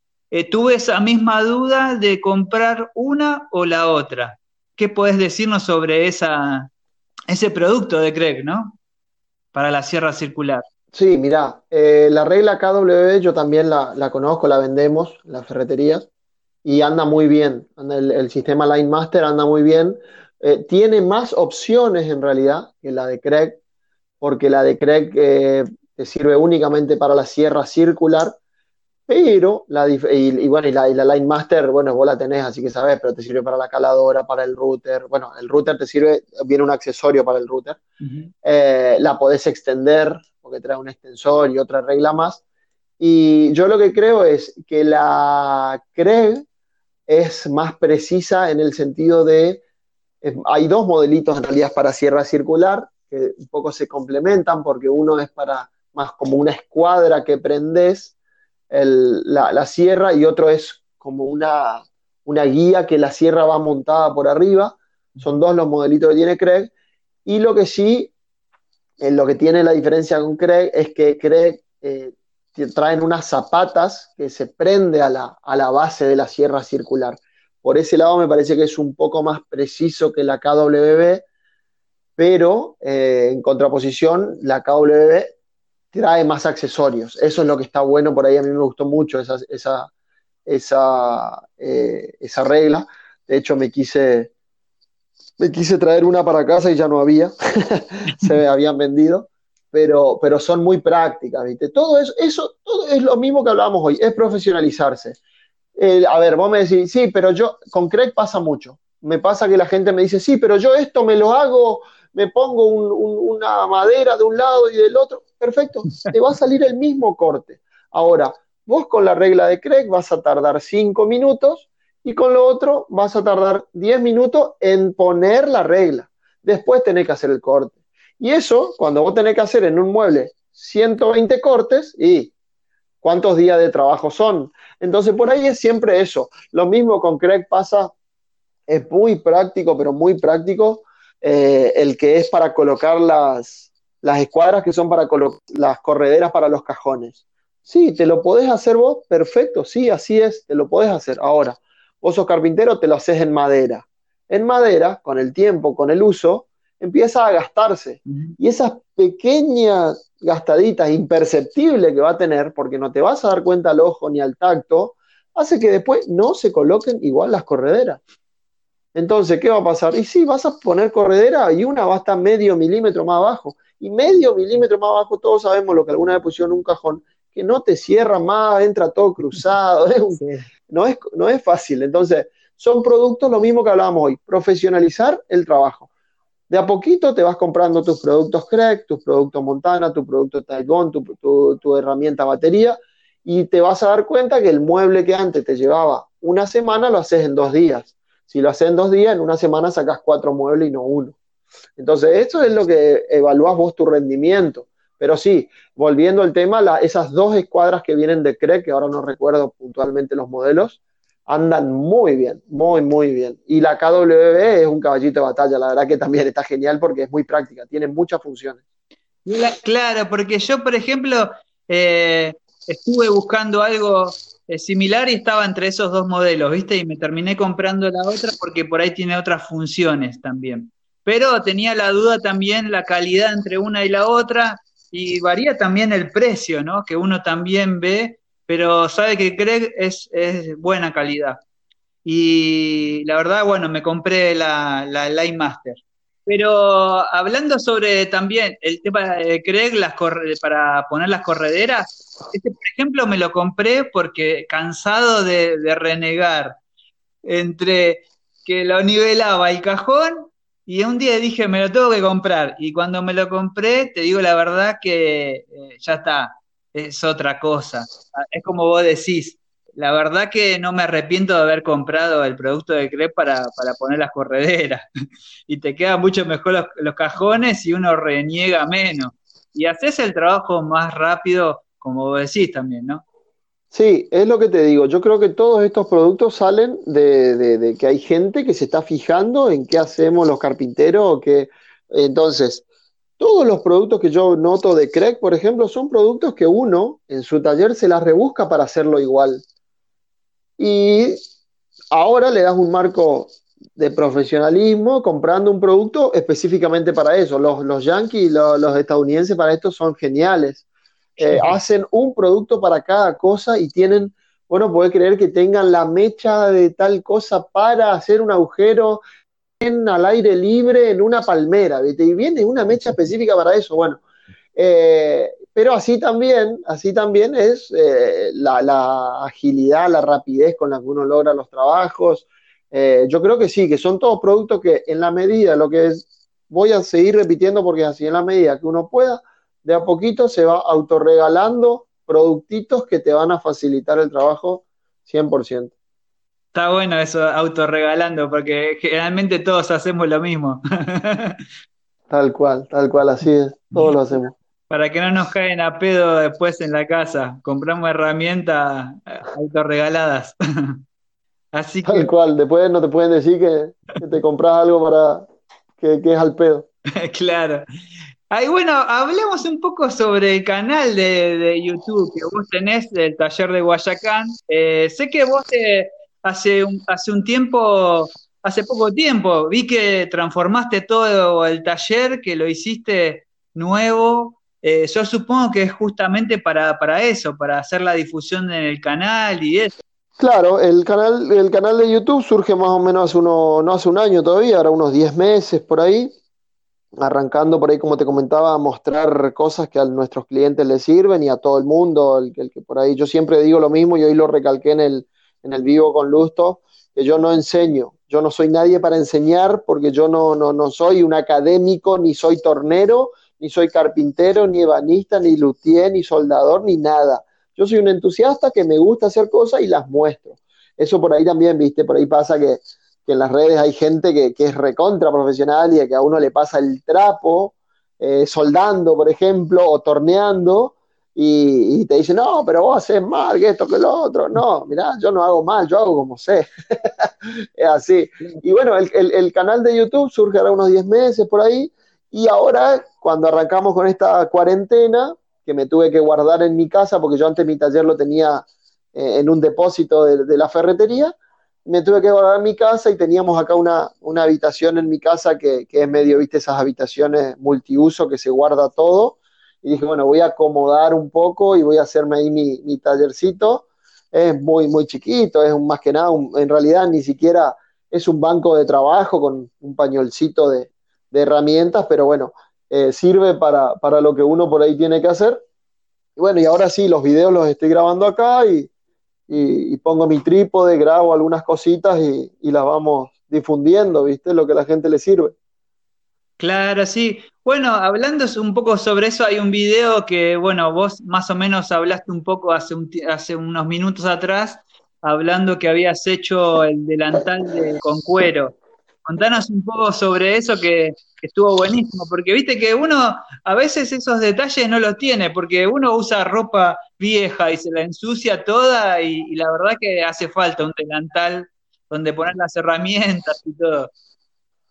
tuve esa misma duda de comprar una o la otra. ¿Qué podés decirnos sobre ese producto de Craig, ¿no? Para la sierra circular. Sí, mira, eh, la regla KW yo también la, conozco, la vendemos en las ferreterías y anda muy bien. el, sistema Line Master anda muy bien. Eh, tiene más opciones en realidad que la de Craig, porque la de Craig eh, te sirve únicamente para la sierra circular pero, la, y, bueno, y la, Line Master, bueno, vos la tenés, así que sabes, pero te sirve para la caladora, para el router. Bueno, el router te sirve, viene un accesorio para el router. Eh, la podés extender, porque trae un extensor y otra regla más. Y yo lo que creo es que la Craig es más precisa en el sentido de, hay dos modelitos en realidad para sierra circular, que un poco se complementan, porque uno es para más como una escuadra que prendes la, sierra y otro es como una, una guía que la sierra va montada por arriba. Son dos los modelitos que tiene Craig. Y lo que sí, en lo que tiene la diferencia con Craig es que Craig eh, traen unas zapatas que se prende a la, a la base de la sierra circular. Por ese lado me parece que es un poco más preciso que la KWB, pero eh, en contraposición, la KWB trae más accesorios. Eso es lo que está bueno por ahí. A mí me gustó mucho esa, esa, esa, eh, esa regla. De hecho, me quise, me quise traer una para casa y ya no había. Se habían vendido. Pero, pero son muy prácticas, ¿viste? Todo eso, eso todo es lo mismo que hablábamos hoy, es profesionalizarse. a ver, vos me decís, sí, pero yo, con Craig pasa mucho. Me pasa que la gente me dice, sí, pero yo esto me lo hago me pongo una madera de un lado y del otro, perfecto, te va a salir el mismo corte. Ahora, vos con la regla de Craig vas a tardar 5 minutos y con lo otro vas a tardar 10 minutos en poner la regla. Después tenés que hacer el corte. Y eso, cuando vos tenés que hacer en un mueble 120 cortes, y ¿cuántos días de trabajo son? Entonces, por ahí es siempre eso. Lo mismo con Craig pasa, es muy práctico, pero muy práctico eh, el que es para colocar las, las escuadras que son para las correderas para los cajones. Sí, te lo podés hacer vos, perfecto, sí, así es, te lo podés hacer. Ahora, vos sos carpintero, te lo haces en madera. En madera, con el tiempo, con el uso, empieza a gastarse. Y esas pequeñas gastaditas imperceptibles que va a tener, porque no te vas a dar cuenta al ojo ni al tacto, hace que después no se coloquen igual las correderas. Entonces, ¿qué va a pasar? Y sí, vas a poner corredera y una va a estar medio milímetro más abajo. Y medio milímetro más abajo, todos sabemos lo que alguna vez pusieron en un cajón, que no te cierra más, entra todo cruzado. no, es, no es fácil. Entonces, son productos lo mismo que hablábamos hoy, profesionalizar el trabajo. De a poquito te vas comprando tus productos Craig, tus productos Montana, tu producto Taigon, tu, tu, tu herramienta batería, y te vas a dar cuenta que el mueble que antes te llevaba una semana lo haces en dos días si lo haces en dos días, en una semana sacas cuatro muebles y no uno. Entonces, esto es lo que evalúas vos tu rendimiento. Pero sí, volviendo al tema, esas dos escuadras que vienen de CRE, que ahora no recuerdo puntualmente los modelos, andan muy bien, muy, muy bien. Y la KWB es un caballito de batalla, la verdad que también está genial porque es muy práctica, tiene muchas funciones. Claro, porque yo, por ejemplo, eh, estuve buscando algo es similar y estaba entre esos dos modelos, ¿viste? Y me terminé comprando la otra porque por ahí tiene otras funciones también. Pero tenía la duda también la calidad entre una y la otra y varía también el precio, ¿no? Que uno también ve, pero sabe que Craig es, es buena calidad. Y la verdad, bueno, me compré la, la Line Master. Pero hablando sobre también el tema de Craig las para poner las correderas, este por ejemplo me lo compré porque cansado de, renegar entre que lo nivelaba el cajón y un día dije me lo tengo que comprar y cuando me lo compré te digo la verdad que eh, ya está, es otra cosa. Es como vos decís, la verdad que no me arrepiento de haber comprado el producto de CREP para, poner las correderas. y te quedan mucho mejor los, cajones y uno reniega menos. Y haces el trabajo más rápido, como vos decís también, ¿no? Sí, es lo que te digo. Yo creo que todos estos productos salen de, que hay gente que se está fijando en qué hacemos los carpinteros. que... Entonces, todos los productos que yo noto de CREC, por ejemplo, son productos que uno en su taller se las rebusca para hacerlo igual. Y ahora le das un marco de profesionalismo comprando un producto específicamente para eso. Los, los yankees, los, los estadounidenses para esto son geniales. Eh, hacen un producto para cada cosa y tienen, bueno, puede creer que tengan la mecha de tal cosa para hacer un agujero en, al aire libre en una palmera, Y viene una mecha específica para eso. Bueno, eh, pero así también, así también es eh, la, agilidad, la rapidez con la que uno logra los trabajos. Eh, yo creo que sí, que son todos productos que en la medida, lo que es, voy a seguir repitiendo porque así en la medida que uno pueda, de a poquito se va autorregalando productitos que te van a facilitar el trabajo 100%. Está bueno eso, autorregalando, porque generalmente todos hacemos lo mismo. tal cual, tal cual, así es, todos lo hacemos. para que no nos caen a pedo después en la casa. Compramos herramientas eh, autorregaladas. Así que. Tal cual, después no te pueden decir que, te compras algo para que, que es al pedo. claro. Ay, bueno, hablemos un poco sobre el canal de, YouTube que vos tenés del taller de Guayacán. Eh, sé que vos hace, un, hace un tiempo, hace poco tiempo, vi que transformaste todo el taller, que lo hiciste nuevo. Eh, yo supongo que es justamente para, para eso, para hacer la difusión en el canal y eso. Claro, el canal, el canal de YouTube surge más o menos hace uno, no hace un año todavía, ahora unos 10 meses por ahí arrancando por ahí, como te comentaba, a mostrar cosas que a nuestros clientes les sirven y a todo el mundo, el, que por ahí yo siempre digo lo mismo y hoy lo recalqué en el, en el vivo con Lusto, que yo no enseño, yo no soy nadie para enseñar porque yo no, no, no soy un académico, ni soy tornero, ni soy carpintero, ni ebanista, ni luthier, ni soldador, ni nada. Yo soy un entusiasta que me gusta hacer cosas y las muestro. Eso por ahí también, viste, por ahí pasa que que en las redes hay gente que, es recontra profesional y que a uno le pasa el trapo, eh, soldando, por ejemplo, o torneando, y, te dice, no, pero vos haces mal, que esto, que lo otro. No, mirá, yo no hago mal, yo hago como sé. es así. Y bueno, el, el, canal de YouTube surge ahora unos 10 meses por ahí, y ahora, cuando arrancamos con esta cuarentena, que me tuve que guardar en mi casa, porque yo antes mi taller lo tenía eh, en un depósito de la ferretería, me tuve que guardar en mi casa y teníamos acá una, habitación en mi casa que, es medio, viste, esas habitaciones multiuso que se guarda todo. Y dije, bueno, voy a acomodar un poco y voy a hacerme ahí mi, tallercito. Es muy, muy chiquito, es un, más que nada, en realidad ni siquiera es un banco de trabajo con un pañolcito de, herramientas, pero bueno, eh, sirve para, para lo que uno por ahí tiene que hacer. Y bueno, y ahora sí, los videos los estoy grabando acá y, y, pongo mi trípode, grabo algunas cositas y, las vamos difundiendo, ¿viste? Lo que a la gente le sirve. Claro, sí. Bueno, hablando un poco sobre eso, hay un video que, bueno, vos más o menos hablaste un poco hace, hace unos minutos atrás, hablando que habías hecho el delantal de, con cuero. Contanos un poco sobre eso que, estuvo buenísimo, porque viste que uno a veces esos detalles no los tiene, porque uno usa ropa vieja y se la ensucia toda y, la verdad que hace falta un delantal donde poner las herramientas y todo.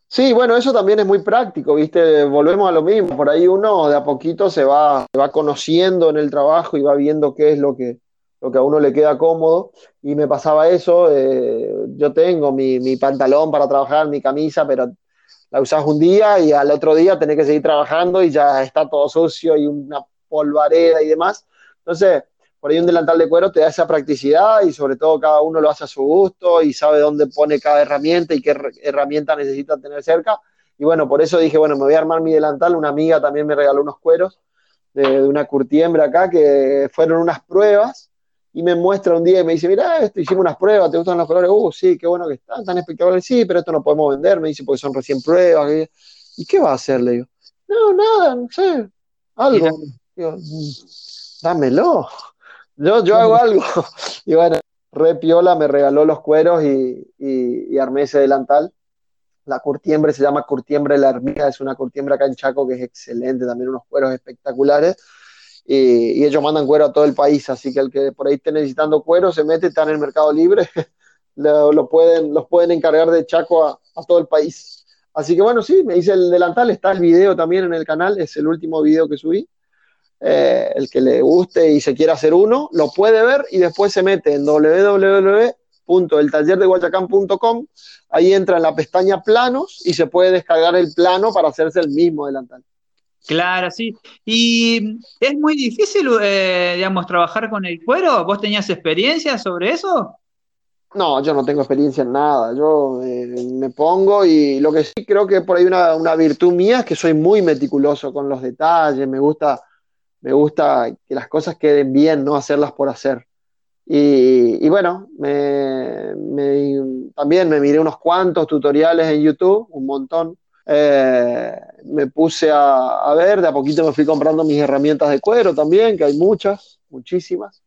Sí, bueno, eso también es muy práctico, ¿viste? Volvemos a lo mismo, por ahí uno de a poquito se va, se va conociendo en el trabajo y va viendo qué es lo que, lo que a uno le queda cómodo. Y me pasaba eso, eh, yo tengo mi, mi, pantalón para trabajar, mi camisa, pero la usas un día y al otro día tenés que seguir trabajando y ya está todo sucio y una polvareda y demás. Entonces, por ahí un delantal de cuero te da esa practicidad y sobre todo cada uno lo hace a su gusto y sabe dónde pone cada herramienta y qué herramienta necesita tener cerca. Y bueno, por eso dije, bueno, me voy a armar mi delantal. Una amiga también me regaló unos cueros de, de una curtiembre acá que fueron unas pruebas y me muestra un día y me dice, mira, esto hicimos unas pruebas, ¿te gustan los colores? Uh, sí, qué bueno que están, tan espectaculares, sí, pero esto no podemos vender, me dice, porque son recién pruebas. ¿Y qué va a hacer? Le digo, no, nada, no sé, algo. Digo, mm, dámelo, yo, yo hago algo. Y bueno, re piola me regaló los cueros y, y, y armé ese delantal. La curtiembre se llama Curtiembre La Hermida, es una curtiembre acá en Chaco que es excelente, también unos cueros espectaculares y, ellos mandan cuero a todo el país, así que el que por ahí esté necesitando cuero se mete, está en el mercado libre, lo, pueden, los pueden encargar de Chaco a, todo el país. Así que bueno, sí, me hice el delantal, está el video también en el canal, es el último video que subí. Eh, el que le guste y se quiera hacer uno, lo puede ver y después se mete en www.eltallerdeguayacán.com, ahí entra en la pestaña planos y se puede descargar el plano para hacerse el mismo delantal. Claro, sí. Y es muy difícil, eh, digamos, trabajar con el cuero. ¿Vos tenías experiencia sobre eso? No, yo no tengo experiencia en nada. Yo eh, me pongo y lo que sí creo que por ahí una, una virtud mía es que soy muy meticuloso con los detalles. Me gusta, me gusta que las cosas queden bien, no hacerlas por hacer. Y, y bueno, me, también me miré unos cuantos tutoriales en YouTube, un montón eh, me puse a, ver, de a poquito me fui comprando mis herramientas de cuero también, que hay muchas, muchísimas.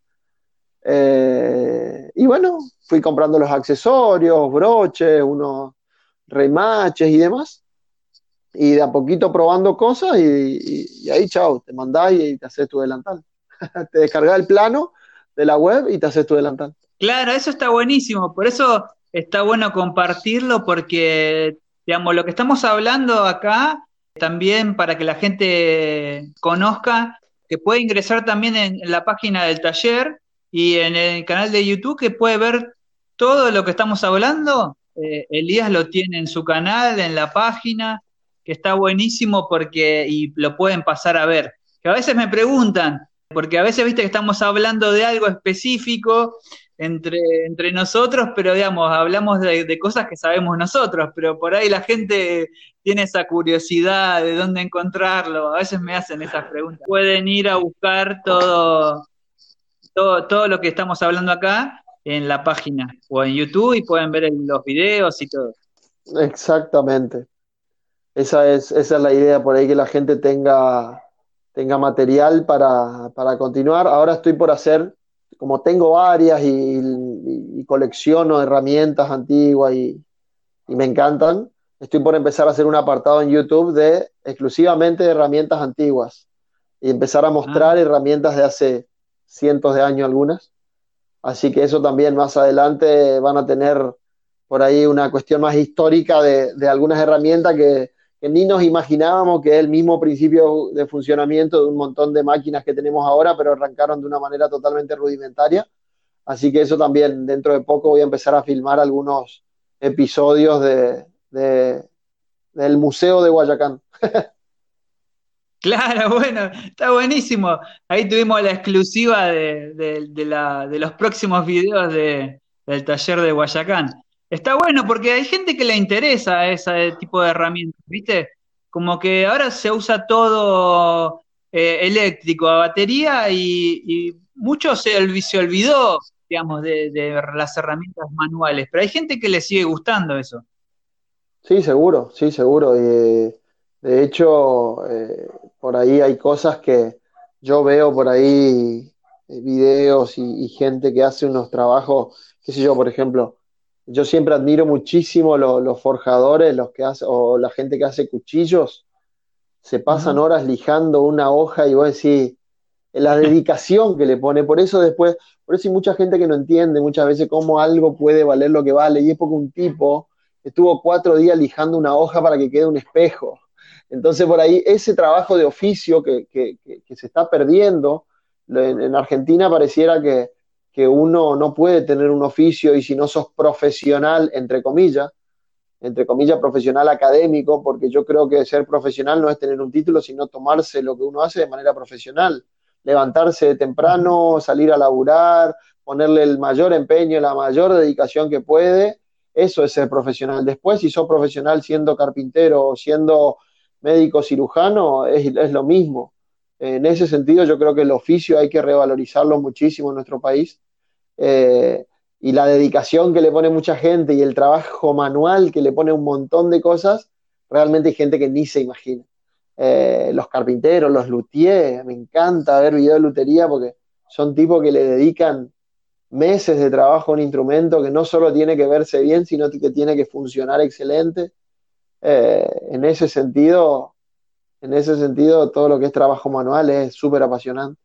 Eh, y bueno, fui comprando los accesorios, broches, unos remaches y demás. y de a poquito probando cosas y, ahí, chao, te mandás y, te haces tu delantal. te descargas el plano de la web y te haces tu delantal. Claro, eso está buenísimo, por eso está bueno compartirlo porque, digamos, lo que estamos hablando acá, también para que la gente conozca, que puede ingresar también en, la página del taller y en el canal de YouTube, que puede ver todo lo que estamos hablando. Eh, Elías lo tiene en su canal, en la página, que está buenísimo porque, y lo pueden pasar a ver. Que a veces me preguntan, porque a veces viste que estamos hablando de algo específico entre, entre nosotros, pero digamos, hablamos de, cosas que sabemos nosotros, pero por ahí la gente tiene esa curiosidad de dónde encontrarlo, a veces me hacen esas preguntas. Pueden ir a buscar todo, todo, todo lo que estamos hablando acá en la página o en YouTube y pueden ver los videos y todo. Exactamente. Esa es, esa es la idea, por ahí que la gente tenga, tenga material para, continuar. Ahora estoy por hacer, como tengo varias y, colecciono herramientas antiguas y, me encantan, estoy por empezar a hacer un apartado en YouTube de exclusivamente de herramientas antiguas y empezar a mostrar ah. herramientas de hace cientos de años algunas. Así que eso también más adelante van a tener por ahí una cuestión más histórica de, de algunas herramientas que, que ni nos imaginábamos que es el mismo principio de funcionamiento de un montón de máquinas que tenemos ahora, pero arrancaron de una manera totalmente rudimentaria. Así que eso también, dentro de poco voy a empezar a filmar algunos episodios de, del Museo de Guayacán. Claro, bueno, está buenísimo. Ahí tuvimos la exclusiva de, de los próximos videos del taller de Guayacán. Está bueno porque hay gente que le interesa ese tipo de herramientas, ¿viste? Como que ahora se usa todo eh, eléctrico a batería y, mucho se, olvidó, digamos, de, las herramientas manuales, pero hay gente que le sigue gustando eso. Sí, seguro, sí, seguro. de hecho, eh, por ahí hay cosas que yo veo por ahí, eh, videos y, y gente que hace unos trabajos, qué sé yo, por ejemplo, yo siempre admiro muchísimo los forjadores, los que hace, o la gente que hace cuchillos, se pasan horas lijando una hoja y vos decís, la dedicación que le pone, por eso después, por eso hay mucha gente que no entiende muchas veces cómo algo puede valer lo que vale, y es porque un tipo estuvo cuatro días lijando una hoja para que quede un espejo. Entonces por ahí ese trabajo de oficio que, se está perdiendo, en Argentina pareciera que, que uno no puede tener un oficio y si no sos profesional, entre comillas, entre comillas, profesional académico, porque yo creo que ser profesional no es tener un título, sino tomarse lo que uno hace de manera profesional, levantarse de temprano, salir a laburar, ponerle el mayor empeño, la mayor dedicación que puede, eso es ser profesional. Después, si sos profesional siendo carpintero o siendo médico cirujano, es, es lo mismo. En ese sentido, yo creo que el oficio hay que revalorizarlo muchísimo en nuestro país eh, y la dedicación que le pone mucha gente y el trabajo manual que le pone un montón de cosas, realmente hay gente que ni se imagina. Eh, los carpinteros, los luthiers, me encanta ver videos de lutería porque son tipos que le dedican meses de trabajo a un instrumento que no solo tiene que verse bien, sino que tiene que funcionar excelente. Eh, en ese sentido, en ese sentido, todo lo que es trabajo manual es súper apasionante.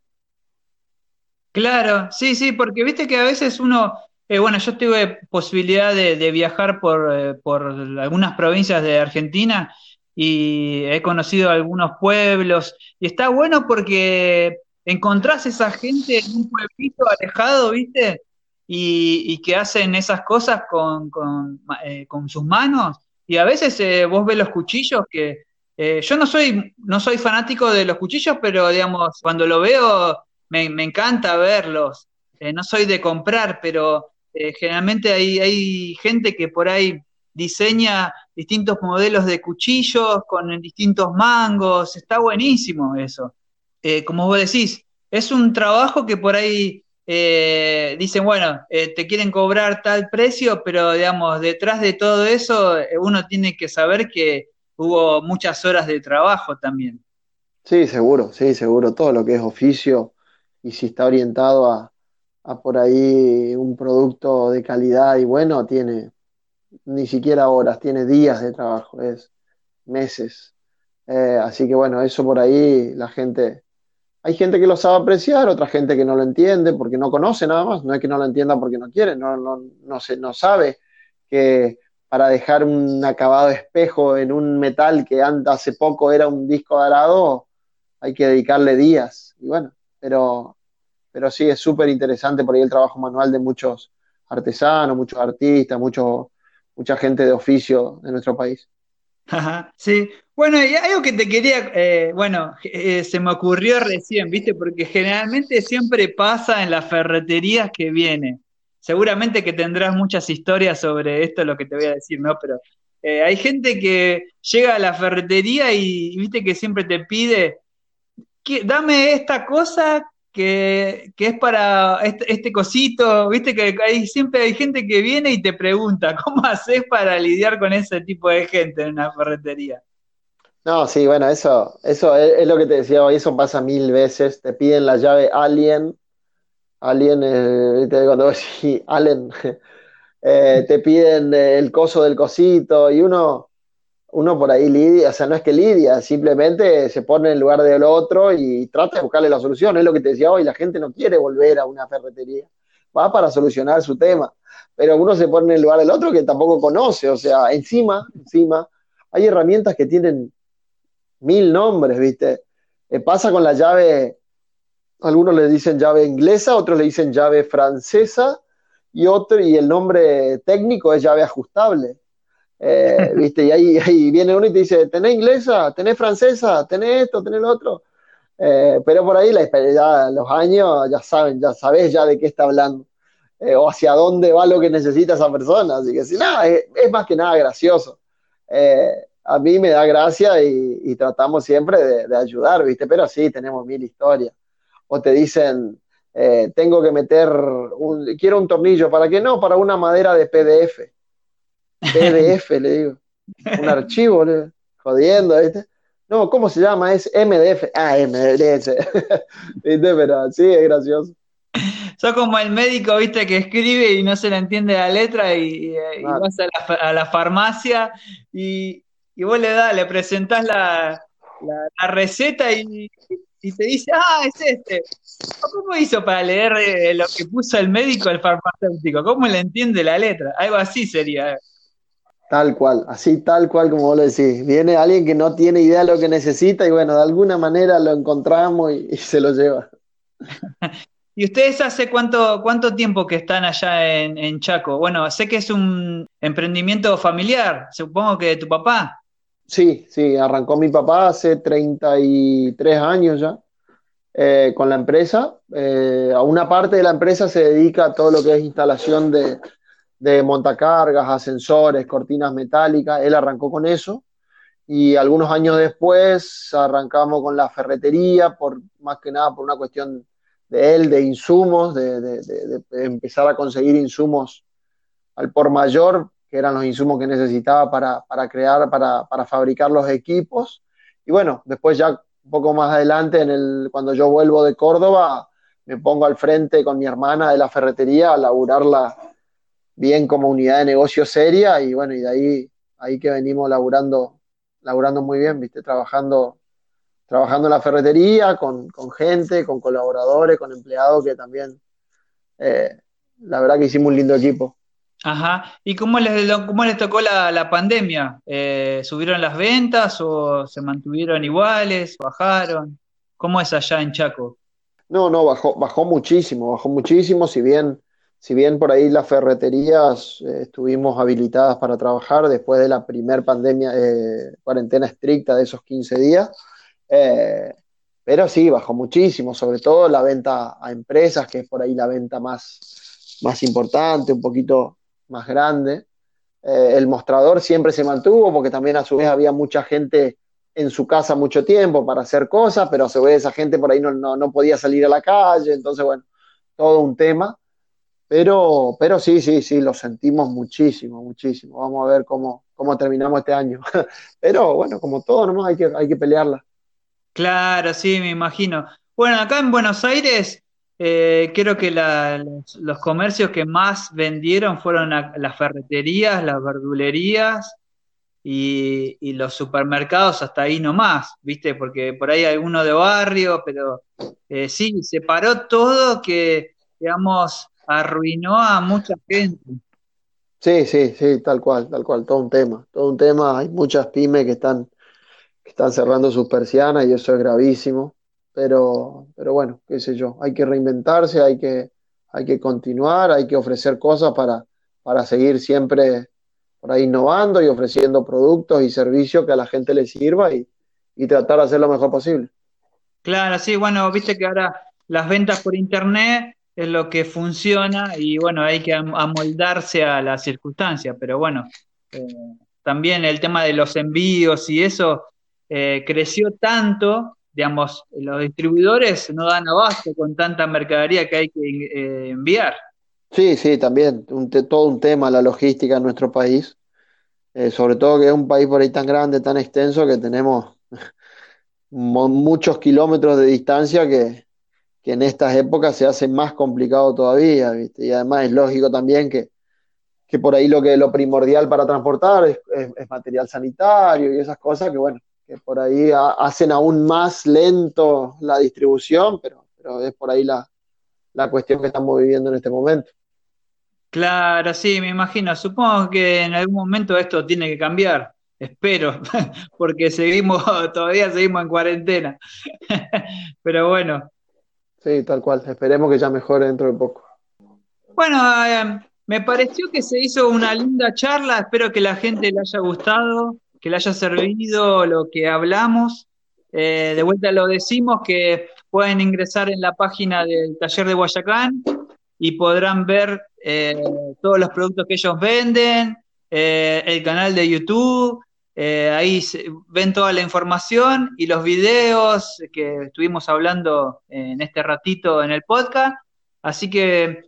Claro, sí, sí, porque viste que a veces uno, eh, bueno, yo tuve posibilidad de, viajar por, eh, por, algunas provincias de Argentina y he conocido algunos pueblos. Y está bueno porque encontrás esa gente en un pueblito alejado, viste, y, que hacen esas cosas con, con, eh, sus manos. Y a veces vos ves los cuchillos que... yo no soy, no soy fanático de los cuchillos, pero digamos, cuando lo veo me, encanta verlos. Eh, no soy de comprar, pero eh, generalmente hay, hay gente que por ahí diseña distintos modelos de cuchillos con distintos mangos. Está buenísimo eso. Eh, como vos decís, es un trabajo que por ahí dicen, bueno, te quieren cobrar tal precio, pero digamos, detrás de todo eso uno tiene que saber que hubo muchas horas de trabajo también. Sí, seguro, sí, seguro. Todo lo que es oficio y si está orientado a, por ahí un producto de calidad y bueno, tiene ni siquiera horas, tiene días de trabajo, es meses. Eh, así que bueno, eso por ahí la gente, hay gente que lo sabe apreciar, otra gente que no lo entiende porque no conoce nada más, no es que no lo entienda porque no quiere, no, no, no, se, no sabe que para dejar un acabado espejo en un metal que hace poco era un disco dorado, hay que dedicarle días. Y bueno, pero, pero sí es súper interesante por ahí el trabajo manual de muchos artesanos, muchos artistas, mucho, mucha gente de oficio de nuestro país. sí, bueno, y algo que te quería, eh, bueno, eh, se me ocurrió recién, ¿viste? Porque generalmente siempre pasa en las ferreterías que viene seguramente que tendrás muchas historias sobre esto, lo que te voy a decir, ¿no? Pero eh, hay gente que llega a la ferretería y, viste que siempre te pide, dame esta cosa que, es para este, este, cosito, viste que siempre hay gente que viene y te pregunta, ¿cómo haces para lidiar con ese tipo de gente en una ferretería? No, sí, bueno, eso, eso es, lo que te decía hoy, eso pasa mil veces, te piden la llave Alien Alien, eh, cuando decís Allen, eh, te piden el coso del cosito y uno, uno por ahí lidia, o sea, no es que lidia, simplemente se pone en lugar del otro y trata de buscarle la solución. Es lo que te decía hoy, la gente no quiere volver a una ferretería, va para solucionar su tema, pero uno se pone en el lugar del otro que tampoco conoce, o sea, encima, encima, hay herramientas que tienen mil nombres, ¿viste? Eh, pasa con la llave algunos le dicen llave inglesa, otros le dicen llave francesa y otro, y el nombre técnico es llave ajustable. Eh, ¿viste? Y ahí, viene uno y te dice, ¿tenés inglesa? ¿Tenés francesa? ¿Tenés esto? ¿Tenés lo otro? Eh, pero por ahí la, ya, los años ya saben, ya sabes ya de qué está hablando. Eh, o hacia dónde va lo que necesita esa persona. Así que si nada, es, más que nada gracioso. a mí me da gracia y, tratamos siempre de, ayudar, ¿viste? Pero sí, tenemos mil historias o te dicen, tengo que meter, quiero un tornillo, ¿para qué no? Para una madera de PDF. PDF, le digo. Un archivo, jodiendo, ¿viste? No, ¿cómo se llama? Es MDF. Ah, MDF. ¿Viste? Pero sí, es gracioso. Sos como el médico, viste, que escribe y no se le entiende la letra y, vas a la, farmacia y, vos le das, le presentás la, la receta y y te dice, ah, es este. ¿Cómo hizo para leer eh, lo que puso el médico el farmacéutico? ¿Cómo le entiende la letra? Algo así sería. Tal cual, así tal cual como vos lo decís. Viene alguien que no tiene idea de lo que necesita y bueno, de alguna manera lo encontramos y, se lo lleva. ¿Y ustedes hace cuánto, cuánto tiempo que están allá en, en, Chaco? Bueno, sé que es un emprendimiento familiar, supongo que de tu papá. Sí, sí, arrancó mi papá hace 33 años ya eh, con la empresa. Eh, a una parte de la empresa se dedica a todo lo que es instalación de, de montacargas, ascensores, cortinas metálicas. Él arrancó con eso y algunos años después arrancamos con la ferretería, por, más que nada por una cuestión de él, de insumos, de, de empezar a conseguir insumos al por mayor que eran los insumos que necesitaba para, crear, para, fabricar los equipos. Y bueno, después ya un poco más adelante, en el, cuando yo vuelvo de Córdoba, me pongo al frente con mi hermana de la ferretería a laburarla bien como unidad de negocio seria y bueno, y de ahí, ahí que venimos laburando, laburando muy bien, viste, trabajando, trabajando en la ferretería con, gente, con colaboradores, con empleados que también, eh, la verdad que hicimos un lindo equipo. Ajá. ¿Y cómo les, cómo les tocó la, pandemia? Eh, ¿Subieron las ventas o se mantuvieron iguales? ¿Bajaron? ¿Cómo es allá en Chaco? No, no, bajó, bajó muchísimo, bajó muchísimo, si bien, si bien por ahí las ferreterías eh, estuvimos habilitadas para trabajar después de la primer pandemia, eh, cuarentena estricta de esos 15 días, pero sí, bajó muchísimo, sobre todo la venta a empresas, que es por ahí la venta más, más importante, un poquito más grande. Eh, el mostrador siempre se mantuvo porque también a su vez había mucha gente en su casa mucho tiempo para hacer cosas, pero a su vez esa gente por ahí no, no, podía salir a la calle, entonces bueno, todo un tema. Pero, pero sí, sí, sí, lo sentimos muchísimo, muchísimo. Vamos a ver cómo, cómo terminamos este año. pero bueno, como todo, nomás hay que, hay que pelearla. Claro, sí, me imagino. Bueno, acá en Buenos Aires eh, creo que los, comercios que más vendieron fueron las ferreterías, las verdulerías y, los supermercados hasta ahí nomás, ¿viste? Porque por ahí hay alguno de barrio, pero eh, sí, se paró todo que, digamos, arruinó a mucha gente. Sí, sí, sí, tal cual, tal cual, todo un tema, todo un tema. Hay muchas pymes que están, que están cerrando sus persianas y eso es gravísimo, pero, pero bueno, qué sé yo, hay que reinventarse, hay que, hay que continuar, hay que ofrecer cosas para, para seguir siempre por ahí innovando y ofreciendo productos y servicios que a la gente le sirva y, tratar de hacer lo mejor posible. Claro, sí, bueno, viste que ahora las ventas por internet es lo que funciona y bueno, hay que amoldarse a las circunstancias, pero bueno, eh, también el tema de los envíos y eso eh, creció tanto, digamos, los distribuidores no dan abasto con tanta mercadería que hay que eh, enviar. Sí, sí, también, todo un tema la logística en nuestro país, sobre todo que es un país por ahí tan grande, tan extenso, que tenemos muchos kilómetros de distancia que, en estas épocas se hace más complicado todavía, ¿viste? Y además es lógico también que, que por ahí lo que lo primordial para transportar es, material sanitario y esas cosas que, bueno, que por ahí hacen aún más lento la distribución, pero, pero es por ahí la, la cuestión que estamos viviendo en este momento. Claro, sí, me imagino. Supongo que en algún momento esto tiene que cambiar. Espero, porque seguimos, todavía seguimos en cuarentena. Pero bueno. Sí, tal cual. Esperemos que ya mejore dentro de poco. Bueno, eh, me pareció que se hizo una linda charla. Espero que la gente le haya gustado, que le haya servido lo que hablamos. Eh, de vuelta lo decimos que pueden ingresar en la página del taller de Guayacán y podrán ver eh, todos los productos que ellos venden, el canal de YouTube, eh, ahí ven toda la información y los videos que estuvimos hablando en este ratito en el podcast. Así que,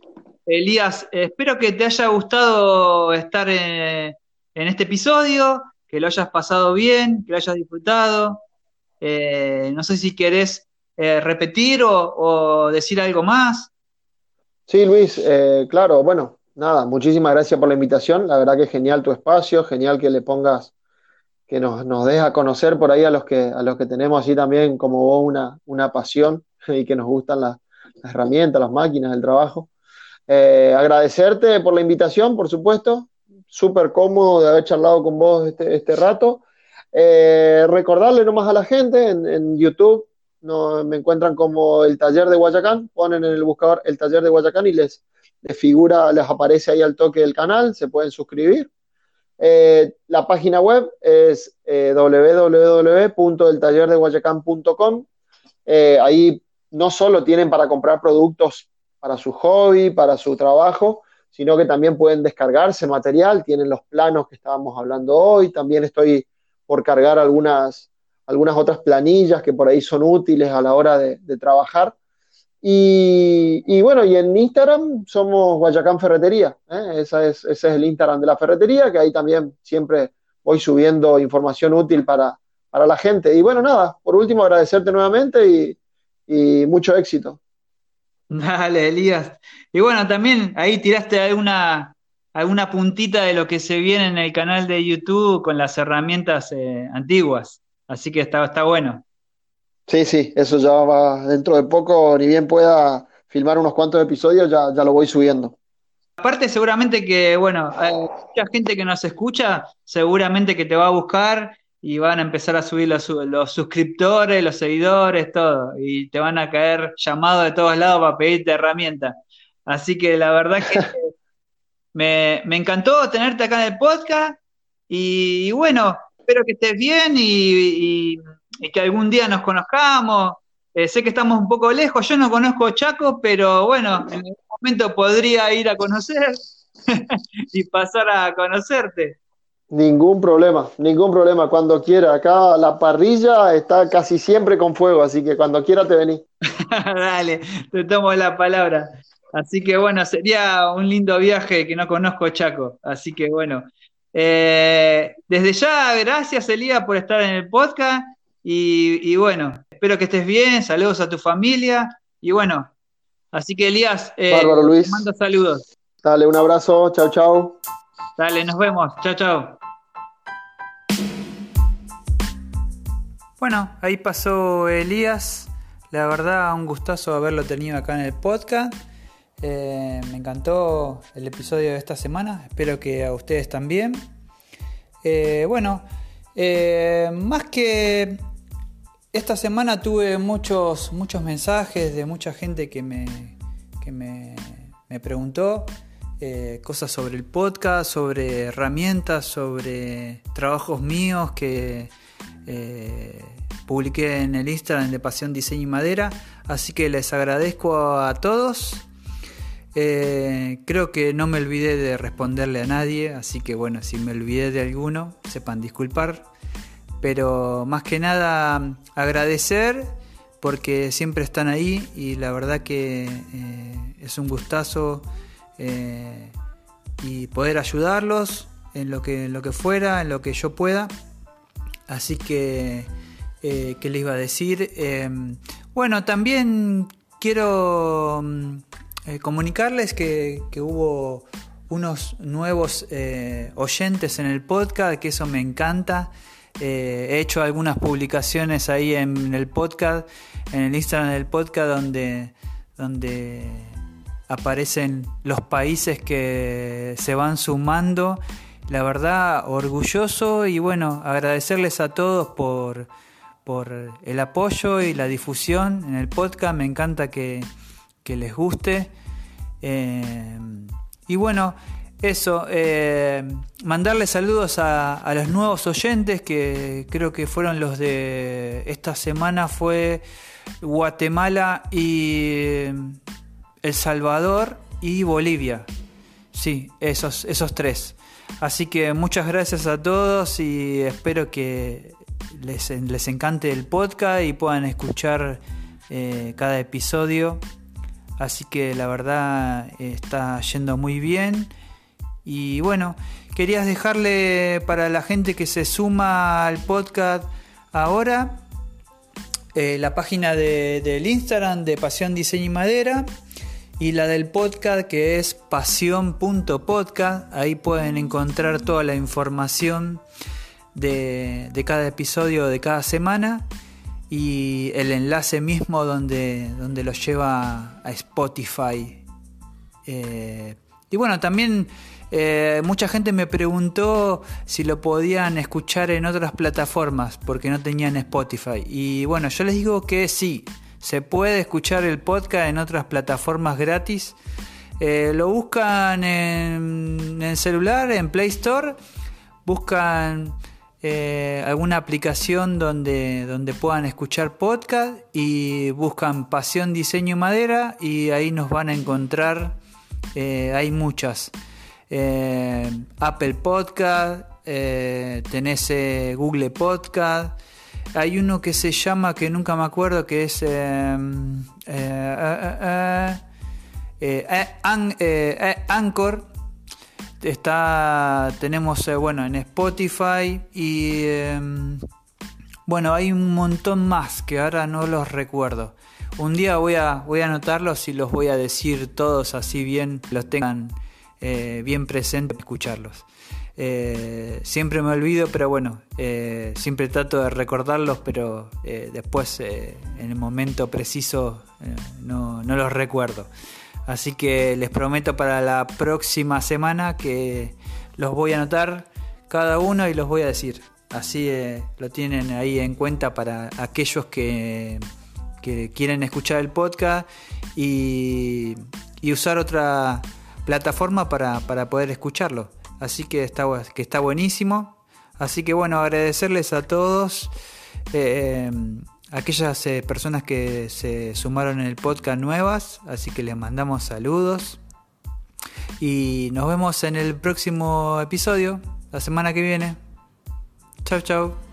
Elías, espero que te haya gustado estar en, este episodio, que lo hayas pasado bien, que lo hayas disfrutado. no sé si querés repetir o decir algo más. Sí, Luis, eh, claro, bueno, nada, muchísimas gracias por la invitación. La verdad que genial tu espacio, genial que le pongas, que nos, nos des a conocer por ahí a los que, a los que tenemos así también como vos una, una pasión y que nos gustan las, herramientas, las máquinas, el trabajo. Eh, agradecerte por la invitación, por supuesto. Súper cómodo de haber charlado con vos este, este rato. Eh, recordarle nomás a la gente en, en YouTube no, me encuentran como el taller de Guayacán, ponen en el buscador el taller de Guayacán y les, les figura, les aparece ahí al toque del canal, se pueden suscribir. Eh, la página web es eh, www.eltallerdeguayacán.com. Eh, ahí no solo tienen para comprar productos para su hobby, para su trabajo, sino que también pueden descargarse material, tienen los planos que estábamos hablando hoy, también estoy por cargar algunas, algunas otras planillas que por ahí son útiles a la hora de, trabajar. Y, bueno, y en Instagram somos Guayacán Ferretería, ¿eh? ese es el Instagram de la ferretería, que ahí también siempre voy subiendo información útil para, para la gente. Y bueno, nada, por último agradecerte nuevamente y, y mucho éxito. Dale, Elías. Y bueno, también ahí tiraste alguna, alguna puntita de lo que se viene en el canal de YouTube con las herramientas eh, antiguas. Así que está, está bueno. Sí, sí, eso ya va dentro de poco, ni bien pueda filmar unos cuantos episodios, ya, ya lo voy subiendo. Aparte, seguramente que, bueno, hay mucha gente que nos escucha, seguramente que te va a buscar y van a empezar a subir los, los suscriptores, los seguidores, todo, y te van a caer llamados de todos lados para pedirte herramientas. Así que la verdad que me, me encantó tenerte acá en el podcast y bueno, espero que estés bien y, que algún día nos conozcamos. Eh, sé que estamos un poco lejos, yo no conozco Chaco, pero bueno, en algún momento podría ir a conocer y pasar a conocerte. Ningún problema, ningún problema, cuando quiera. Acá la parrilla está casi siempre con fuego, así que cuando quiera te vení. Dale, te tomo la palabra. Así que bueno, sería un lindo viaje que no conozco Chaco. Así que bueno, eh, desde ya, gracias Elías por estar en el podcast y, bueno, espero que estés bien, saludos a tu familia y bueno, así que Elías, eh, Luis. mando saludos. Dale, un abrazo, chao, chao. Dale, nos vemos, chao, chao. Bueno, ahí pasó Elías. La verdad, un gustazo haberlo tenido acá en el podcast. Eh, me encantó el episodio de esta semana. Espero que a ustedes también. Eh, bueno, eh, más que esta semana tuve muchos, muchos mensajes de mucha gente que me, que me, me preguntó cosas sobre el podcast, sobre herramientas, sobre trabajos míos que eh, publiqué en el Instagram de Pasión Diseño y Madera. Así que les agradezco a todos. Eh, creo que no me olvidé de responderle a nadie, así que bueno, si me olvidé de alguno, sepan disculpar. Pero más que nada agradecer porque siempre están ahí y la verdad que eh, es un gustazo y poder ayudarlos en lo que, en lo que fuera, en lo que yo pueda. Así que, eh, ¿qué les iba a decir? Em, bueno, también quiero mm, eh, comunicarles que, hubo unos nuevos eh, oyentes en el podcast, que eso me encanta. He hecho algunas publicaciones ahí en el podcast, en el Instagram del podcast, donde, donde aparecen los países que se van sumando la verdad orgulloso y bueno, agradecerles a todos por, el apoyo y la difusión en el podcast, me encanta que, les guste. Eh, y bueno, eso, eh, mandarles saludos a, los nuevos oyentes que creo que fueron los de esta semana, fue Guatemala y El Salvador y Bolivia. Sí, esos, esos tres. Así que muchas gracias a todos y espero que les, encante el podcast y puedan escuchar eh, cada episodio. Así que la verdad está yendo muy bien. Y bueno, querías dejarle para la gente que se suma al podcast ahora eh, la página del Instagram de Pasión Diseño y Madera y la del podcast que es pasión.podcast. Ahí pueden encontrar toda la información de, cada episodio de cada semana y el enlace mismo donde, donde los lleva a Spotify. Eh, y bueno, también eh, mucha gente me preguntó si lo podían escuchar en otras plataformas porque no tenían Spotify. Y bueno, yo les digo que sí. Se puede escuchar el podcast en otras plataformas gratis. Eh, lo buscan en, el celular, en Play Store. Buscan eh, alguna aplicación donde, donde puedan escuchar podcast y buscan Pasión Diseño Madera y ahí nos van a encontrar. Hay muchas. Apple Podcast, tenés Google Podcast. Hay uno que se llama, que nunca me acuerdo, que es... Eh, eh, eh, Anchor. Está, tenemos, bueno, en Spotify y... Bueno, hay un montón más que ahora no los recuerdo. Un día voy a, voy a anotarlos y los voy a decir todos así bien, los tengan bien presentes, escucharlos. Eh, siempre me olvido, pero bueno, eh, siempre trato de recordarlos, pero eh, después en el momento preciso no, los recuerdo. Así que les prometo para la próxima semana que los voy a anotar cada uno y los voy a decir. Así lo tienen ahí en cuenta para aquellos que, quieren escuchar el podcast y, usar otra plataforma para poder escucharlo. Así que está, que está buenísimo. Así que bueno, agradecerles a todos. Eh, aquellas eh, personas que se sumaron en el podcast nuevas. Así que les mandamos saludos. Y nos vemos en el próximo episodio, la semana que viene. Chao, chao.